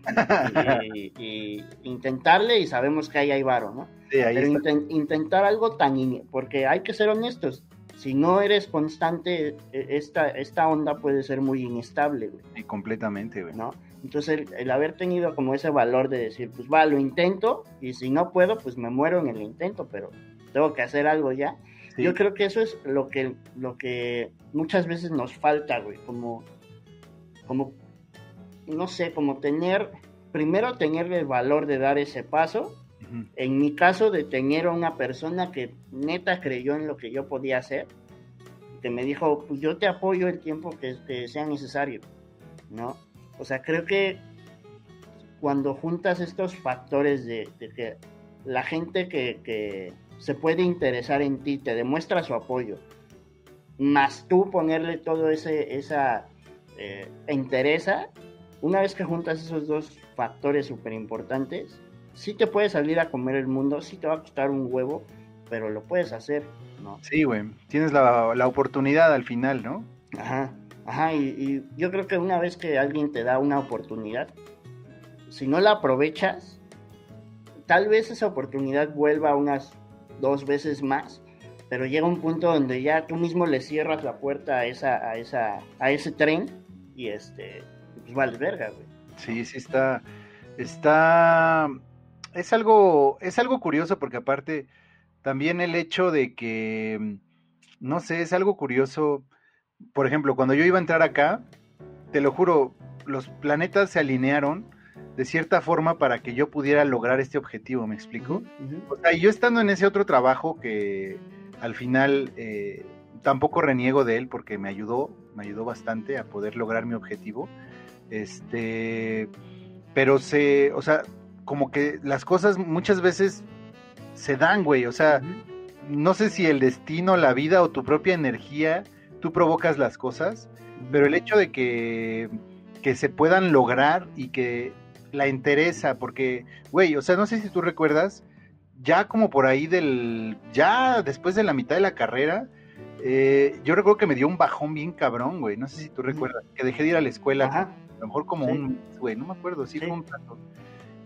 *laughs* y, intentarle y sabemos que ahí hay varo, ¿no? Pero intentar algo tan... porque hay que ser honestos, si no eres constante, e, esta, esta onda puede ser muy inestable, güey. Y completamente, güey. ¿No? Entonces, el, haber tenido como ese valor de decir, pues va, lo intento, y si no puedo, pues me muero en el intento, pero tengo que hacer algo ya. Yo creo que eso es lo que, lo que muchas veces nos falta, güey, como, como, no sé, como tener, primero tener el valor de dar ese paso, en mi caso de tener a una persona que neta creyó en lo que yo podía hacer, que me dijo, pues yo te apoyo el tiempo que, sea necesario, ¿no? O sea, creo que cuando juntas estos factores de, que la gente que se puede interesar en ti, te demuestra su apoyo, más tú ponerle todo ese esa eh, interesa, una vez que juntas esos dos factores súper importantes, sí te puedes salir a comer el mundo, sí te va a costar un huevo, pero lo puedes hacer, ¿no? Sí, güey, tienes la, la oportunidad al final, ¿no? Ajá, ajá, y, y yo creo que una vez que alguien te da una oportunidad, si no la aprovechas, tal vez esa oportunidad vuelva unas dos veces más, pero llega un punto donde ya tú mismo le cierras la puerta a esa, a esa, a ese tren y este, pues vale verga, güey. Sí, sí está, está, es algo, es algo curioso porque aparte también el hecho de que, no sé, es algo curioso. Por ejemplo, cuando yo iba a entrar acá, te lo juro, los planetas se alinearon de cierta forma para que yo pudiera lograr este objetivo, ¿me explico? O sea, yo estando en ese otro trabajo que al final eh, tampoco reniego de él porque me ayudó, me ayudó bastante a poder lograr mi objetivo. Este, pero se, o sea, como que las cosas muchas veces se dan, güey, o sea, no sé si el destino, la vida o tu propia energía, tú provocas las cosas, pero el hecho de que, que se puedan lograr y que la interesa, porque, güey, o sea, no sé si tú recuerdas, ya como por ahí del, ya después de la mitad de la carrera, eh, yo recuerdo que me dio un bajón bien cabrón, güey, no sé si tú recuerdas, que dejé de ir a la escuela, a lo mejor como un, güey, no me acuerdo, sí, fue un rato.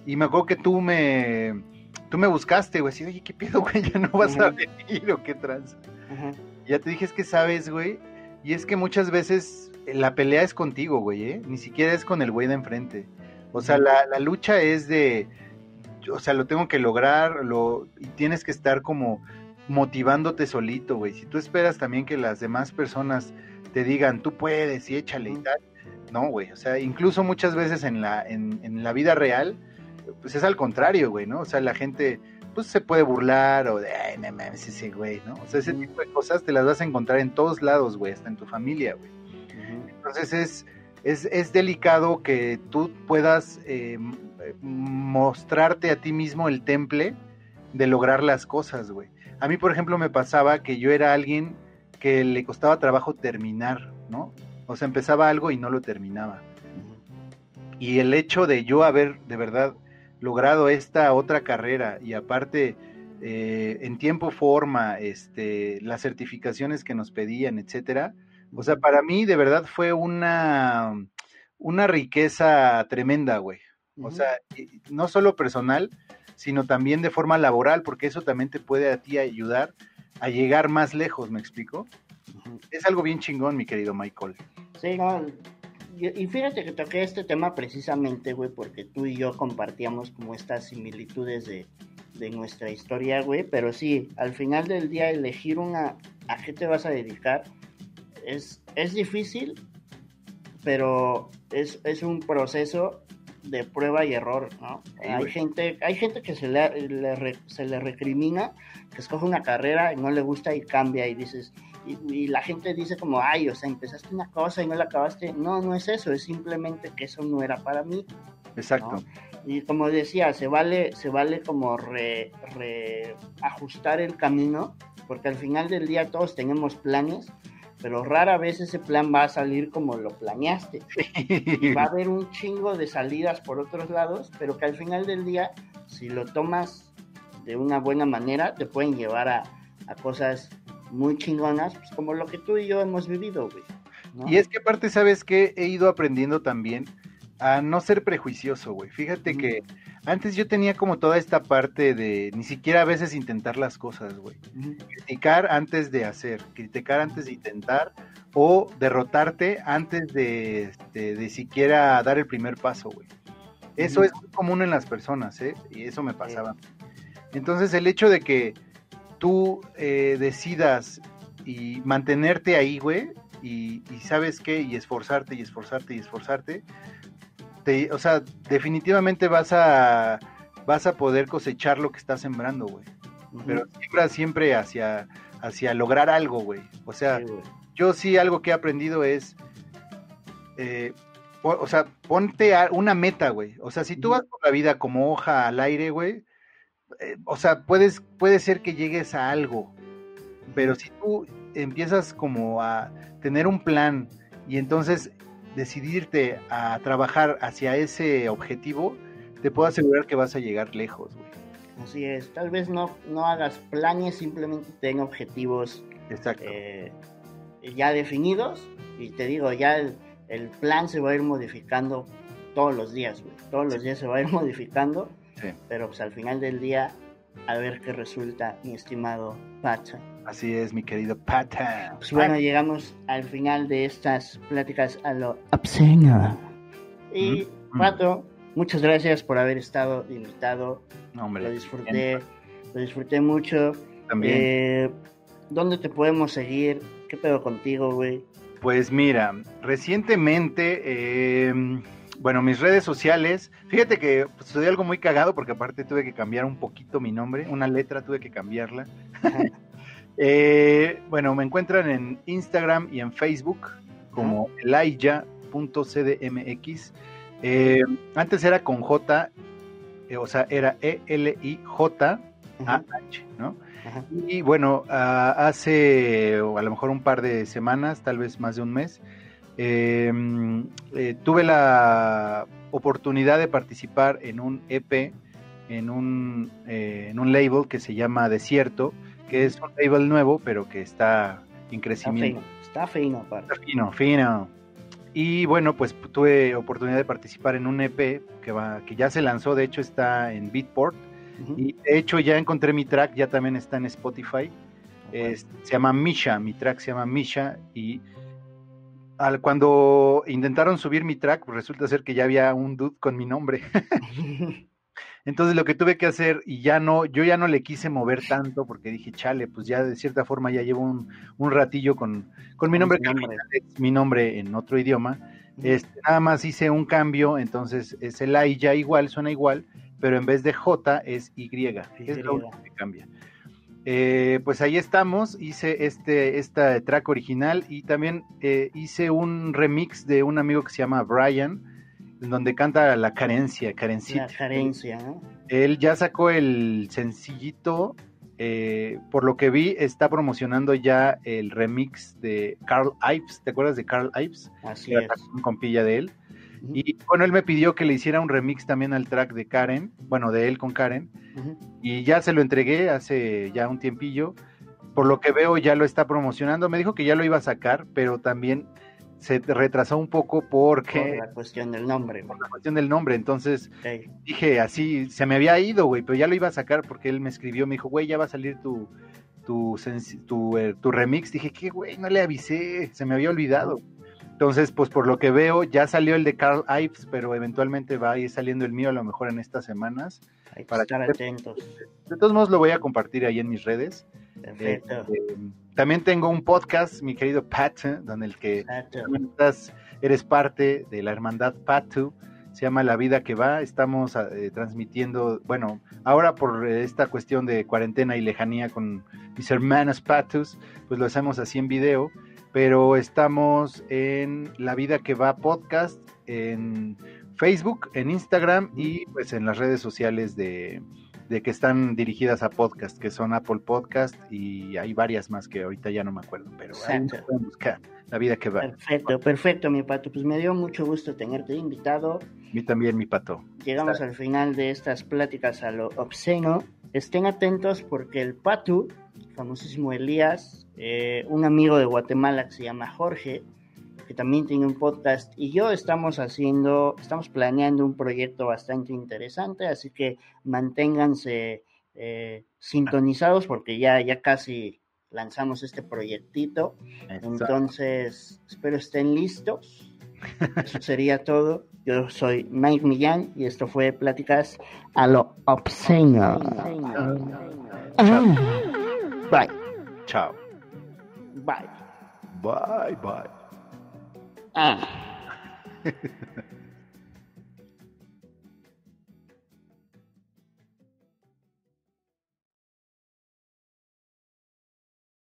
Y me acuerdo que tú me, tú me buscaste, güey, así, oye, ¿qué pedo, güey? Ya no vas a venir o qué trans. Ya te dije, es que sabes, güey, y es que muchas veces la pelea es contigo, güey, ¿eh? Ni siquiera es con el güey de enfrente. O sea, la, la, lucha es de, o sea, lo tengo que lograr, lo, y tienes que estar como motivándote solito, güey. Si tú esperas también que las demás personas te digan, tú puedes y échale y tal, no, güey. O sea, incluso muchas veces en la, en, en la vida real, pues es al contrario, güey, ¿no? O sea, la gente, pues se puede burlar o de, ay, no mames, ese güey, ¿no? O sea, ese tipo de cosas te las vas a encontrar en todos lados, güey, hasta en tu familia, güey. Entonces es es, es delicado que tú puedas eh, mostrarte a ti mismo el temple de lograr las cosas, güey. A mí, por ejemplo, me pasaba que yo era alguien que le costaba trabajo terminar, ¿no? O sea, empezaba algo y no lo terminaba. Y el hecho de yo haber de verdad logrado esta otra carrera y aparte eh, en tiempo forma, este, las certificaciones que nos pedían, etcétera, o sea, para mí de verdad fue una, una riqueza tremenda, güey. O sea, no solo personal, sino también de forma laboral, porque eso también te puede a ti ayudar a llegar más lejos, ¿me explico? Es algo bien chingón, mi querido Michael. Sí, no, y fíjate que toqué este tema precisamente, güey, porque tú y yo compartíamos como estas similitudes de, de nuestra historia, güey, pero sí, al final del día elegir una, a qué te vas a dedicar, es, es difícil, pero es, es, un proceso de prueba y error, ¿no? hay gente, hay gente que se le, se le recrimina, que escoge una carrera y no le gusta y cambia y dices, y, la gente dice como, ay, o sea, empezaste una cosa y no la acabaste. No, no es eso, es simplemente que eso no era para mí. Exacto. Y como decía, se vale, se vale como re, ajustar el camino, porque al final del día todos tenemos planes, pero rara vez ese plan va a salir como lo planeaste. Y va a haber un chingo de salidas por otros lados, pero que al final del día, si lo tomas de una buena manera, te pueden llevar a, a cosas muy chingonas, pues como lo que tú y yo hemos vivido, güey. Y es que aparte, ¿sabes que He ido aprendiendo también a no ser prejuicioso, güey. Fíjate que antes yo tenía como toda esta parte de ni siquiera a veces intentar las cosas, güey. Criticar antes de hacer, criticar antes de intentar o derrotarte antes de, este, de, siquiera dar el primer paso, güey. Eso es muy común en las personas, ¿eh? Y eso me pasaba. Entonces el hecho de que tú eh, decidas y mantenerte ahí, güey, y, y, sabes qué, y esforzarte y esforzarte y esforzarte, te, o sea, definitivamente vas a, vas a poder cosechar lo que estás sembrando, güey. Pero siempre, siempre hacia, hacia lograr algo, güey. O sea, yo sí algo que he aprendido es, eh, o, sea, ponte una meta, güey. O sea, si tú vas por la vida como hoja al aire, güey, eh, o sea, puedes, puede ser que llegues a algo, pero si tú empiezas como a tener un plan y entonces decidirte a trabajar hacia ese objetivo, te puedo asegurar que vas a llegar lejos, güey. Así es, tal vez no, no hagas planes, simplemente ten objetivos Exacto. eh, ya definidos y te digo, ya el, el plan se va a ir modificando todos los días, güey. Todos los días se va a ir *laughs* modificando, Sí. pero pues al final del día a ver qué resulta, mi estimado Pacha. Así es, mi querido Pata. Pues bueno, llegamos al final de estas pláticas a lo obsceno. Y Mm. Pato, muchas gracias por haber estado invitado. No, Lo hombre, disfruté, lo disfruté mucho. también. Eh, ¿Dónde te podemos seguir? ¿Qué pedo contigo, güey? Pues mira, recientemente, eh, bueno, mis redes sociales, fíjate que sucedió algo muy cagado porque aparte tuve que cambiar un poquito mi nombre, una letra tuve que cambiarla. *laughs* Eh, bueno, me encuentran en Instagram y en Facebook como elaya.cdmx. Eh, antes era con J, eh, o sea, era E-L-I-J-A-H, ¿no? ajá. Y bueno, ah, hace o a lo mejor un par de semanas, tal vez más de un mes, tuve la oportunidad de participar en un EP, en un, en un label que se llama Desierto, que es un label nuevo, pero que está en Está crecimiento. fino, está fino, aparte. Está fino, fino. Y bueno, pues tuve oportunidad de participar en un EP que, va, que ya se lanzó, de hecho está en Beatport. Y de hecho ya encontré mi track, ya también está en Spotify. Es- se llama Misha, mi track se llama Misha. Y al, cuando intentaron subir mi track, pues resulta ser que ya había un dude con mi nombre. *laughs* Entonces lo que tuve que hacer, y ya no, yo ya no le quise mover tanto, porque dije, chale, pues ya de cierta forma ya llevo un, un ratillo con, con mi nombre, es mi nombre en otro idioma. Este, nada más hice un cambio, entonces es el I ya igual, suena igual, pero en vez de J es Y. Es Y. lo único que cambia. Eh, pues ahí estamos, hice este esta track original y también eh, hice un remix de un amigo que se llama Brian, en donde canta la carencia, carencita. La carencia, ¿no? Él ya sacó el sencillito, eh, por lo que vi, está promocionando ya el remix de Carl Ives. ¿Te acuerdas de Carl Ives? Así es. un compilla de él. Y bueno, él me pidió que le hiciera un remix también al track de Karen, bueno, de él con Karen, y ya se lo entregué hace ya un tiempillo. Por lo que veo, ya lo está promocionando. Me dijo que ya lo iba a sacar, pero también se retrasó un poco Por porque la cuestión del nombre, por la cuestión del nombre. Entonces dije así, se me había ido, güey, pero ya lo iba a sacar porque él me escribió, me dijo, güey, ya va a salir tu, tu, eh, tu remix. Dije, ¿qué, güey? No le avisé, se me había olvidado. Entonces, pues por lo que veo, ya salió el de Carl Ives, pero eventualmente va a ir saliendo el mío a lo mejor en estas semanas. Hay que Para estar que- atentos. De todos modos, lo voy a compartir ahí en mis redes. Perfecto. Este, también tengo un podcast, mi querido Pat, ¿eh? donde el que estás, eres parte de la hermandad Patu, se llama La Vida que Va, estamos eh, transmitiendo, bueno, ahora por eh, esta cuestión de cuarentena y lejanía con mis hermanos Patus, pues lo hacemos así en video, pero estamos en La Vida que Va podcast, en Facebook, en Instagram y pues en las redes sociales de, de que están dirigidas a podcast, que son Apple Podcast y hay varias más que ahorita ya no me acuerdo, pero ahí nos pueden buscar La Vida que Va. Perfecto, perfecto, mi pato. Pues me dio mucho gusto tenerte invitado. A mí también, mi pato. Llegamos al final de estas pláticas a lo obsceno. Estén atentos porque el Patu, famosísimo Elías, eh, un amigo de Guatemala que se llama Jorge, que también tiene un podcast, y yo estamos haciendo, estamos planeando un proyecto bastante interesante, así que manténganse eh, sintonizados porque ya, ya casi lanzamos este proyectito. Entonces, espero estén listos. Eso sería todo. Yo soy Mike Millán y esto fue Pláticas a lo obsceno. Bye. Chao. Bye. Bye, bye. Ah. *laughs*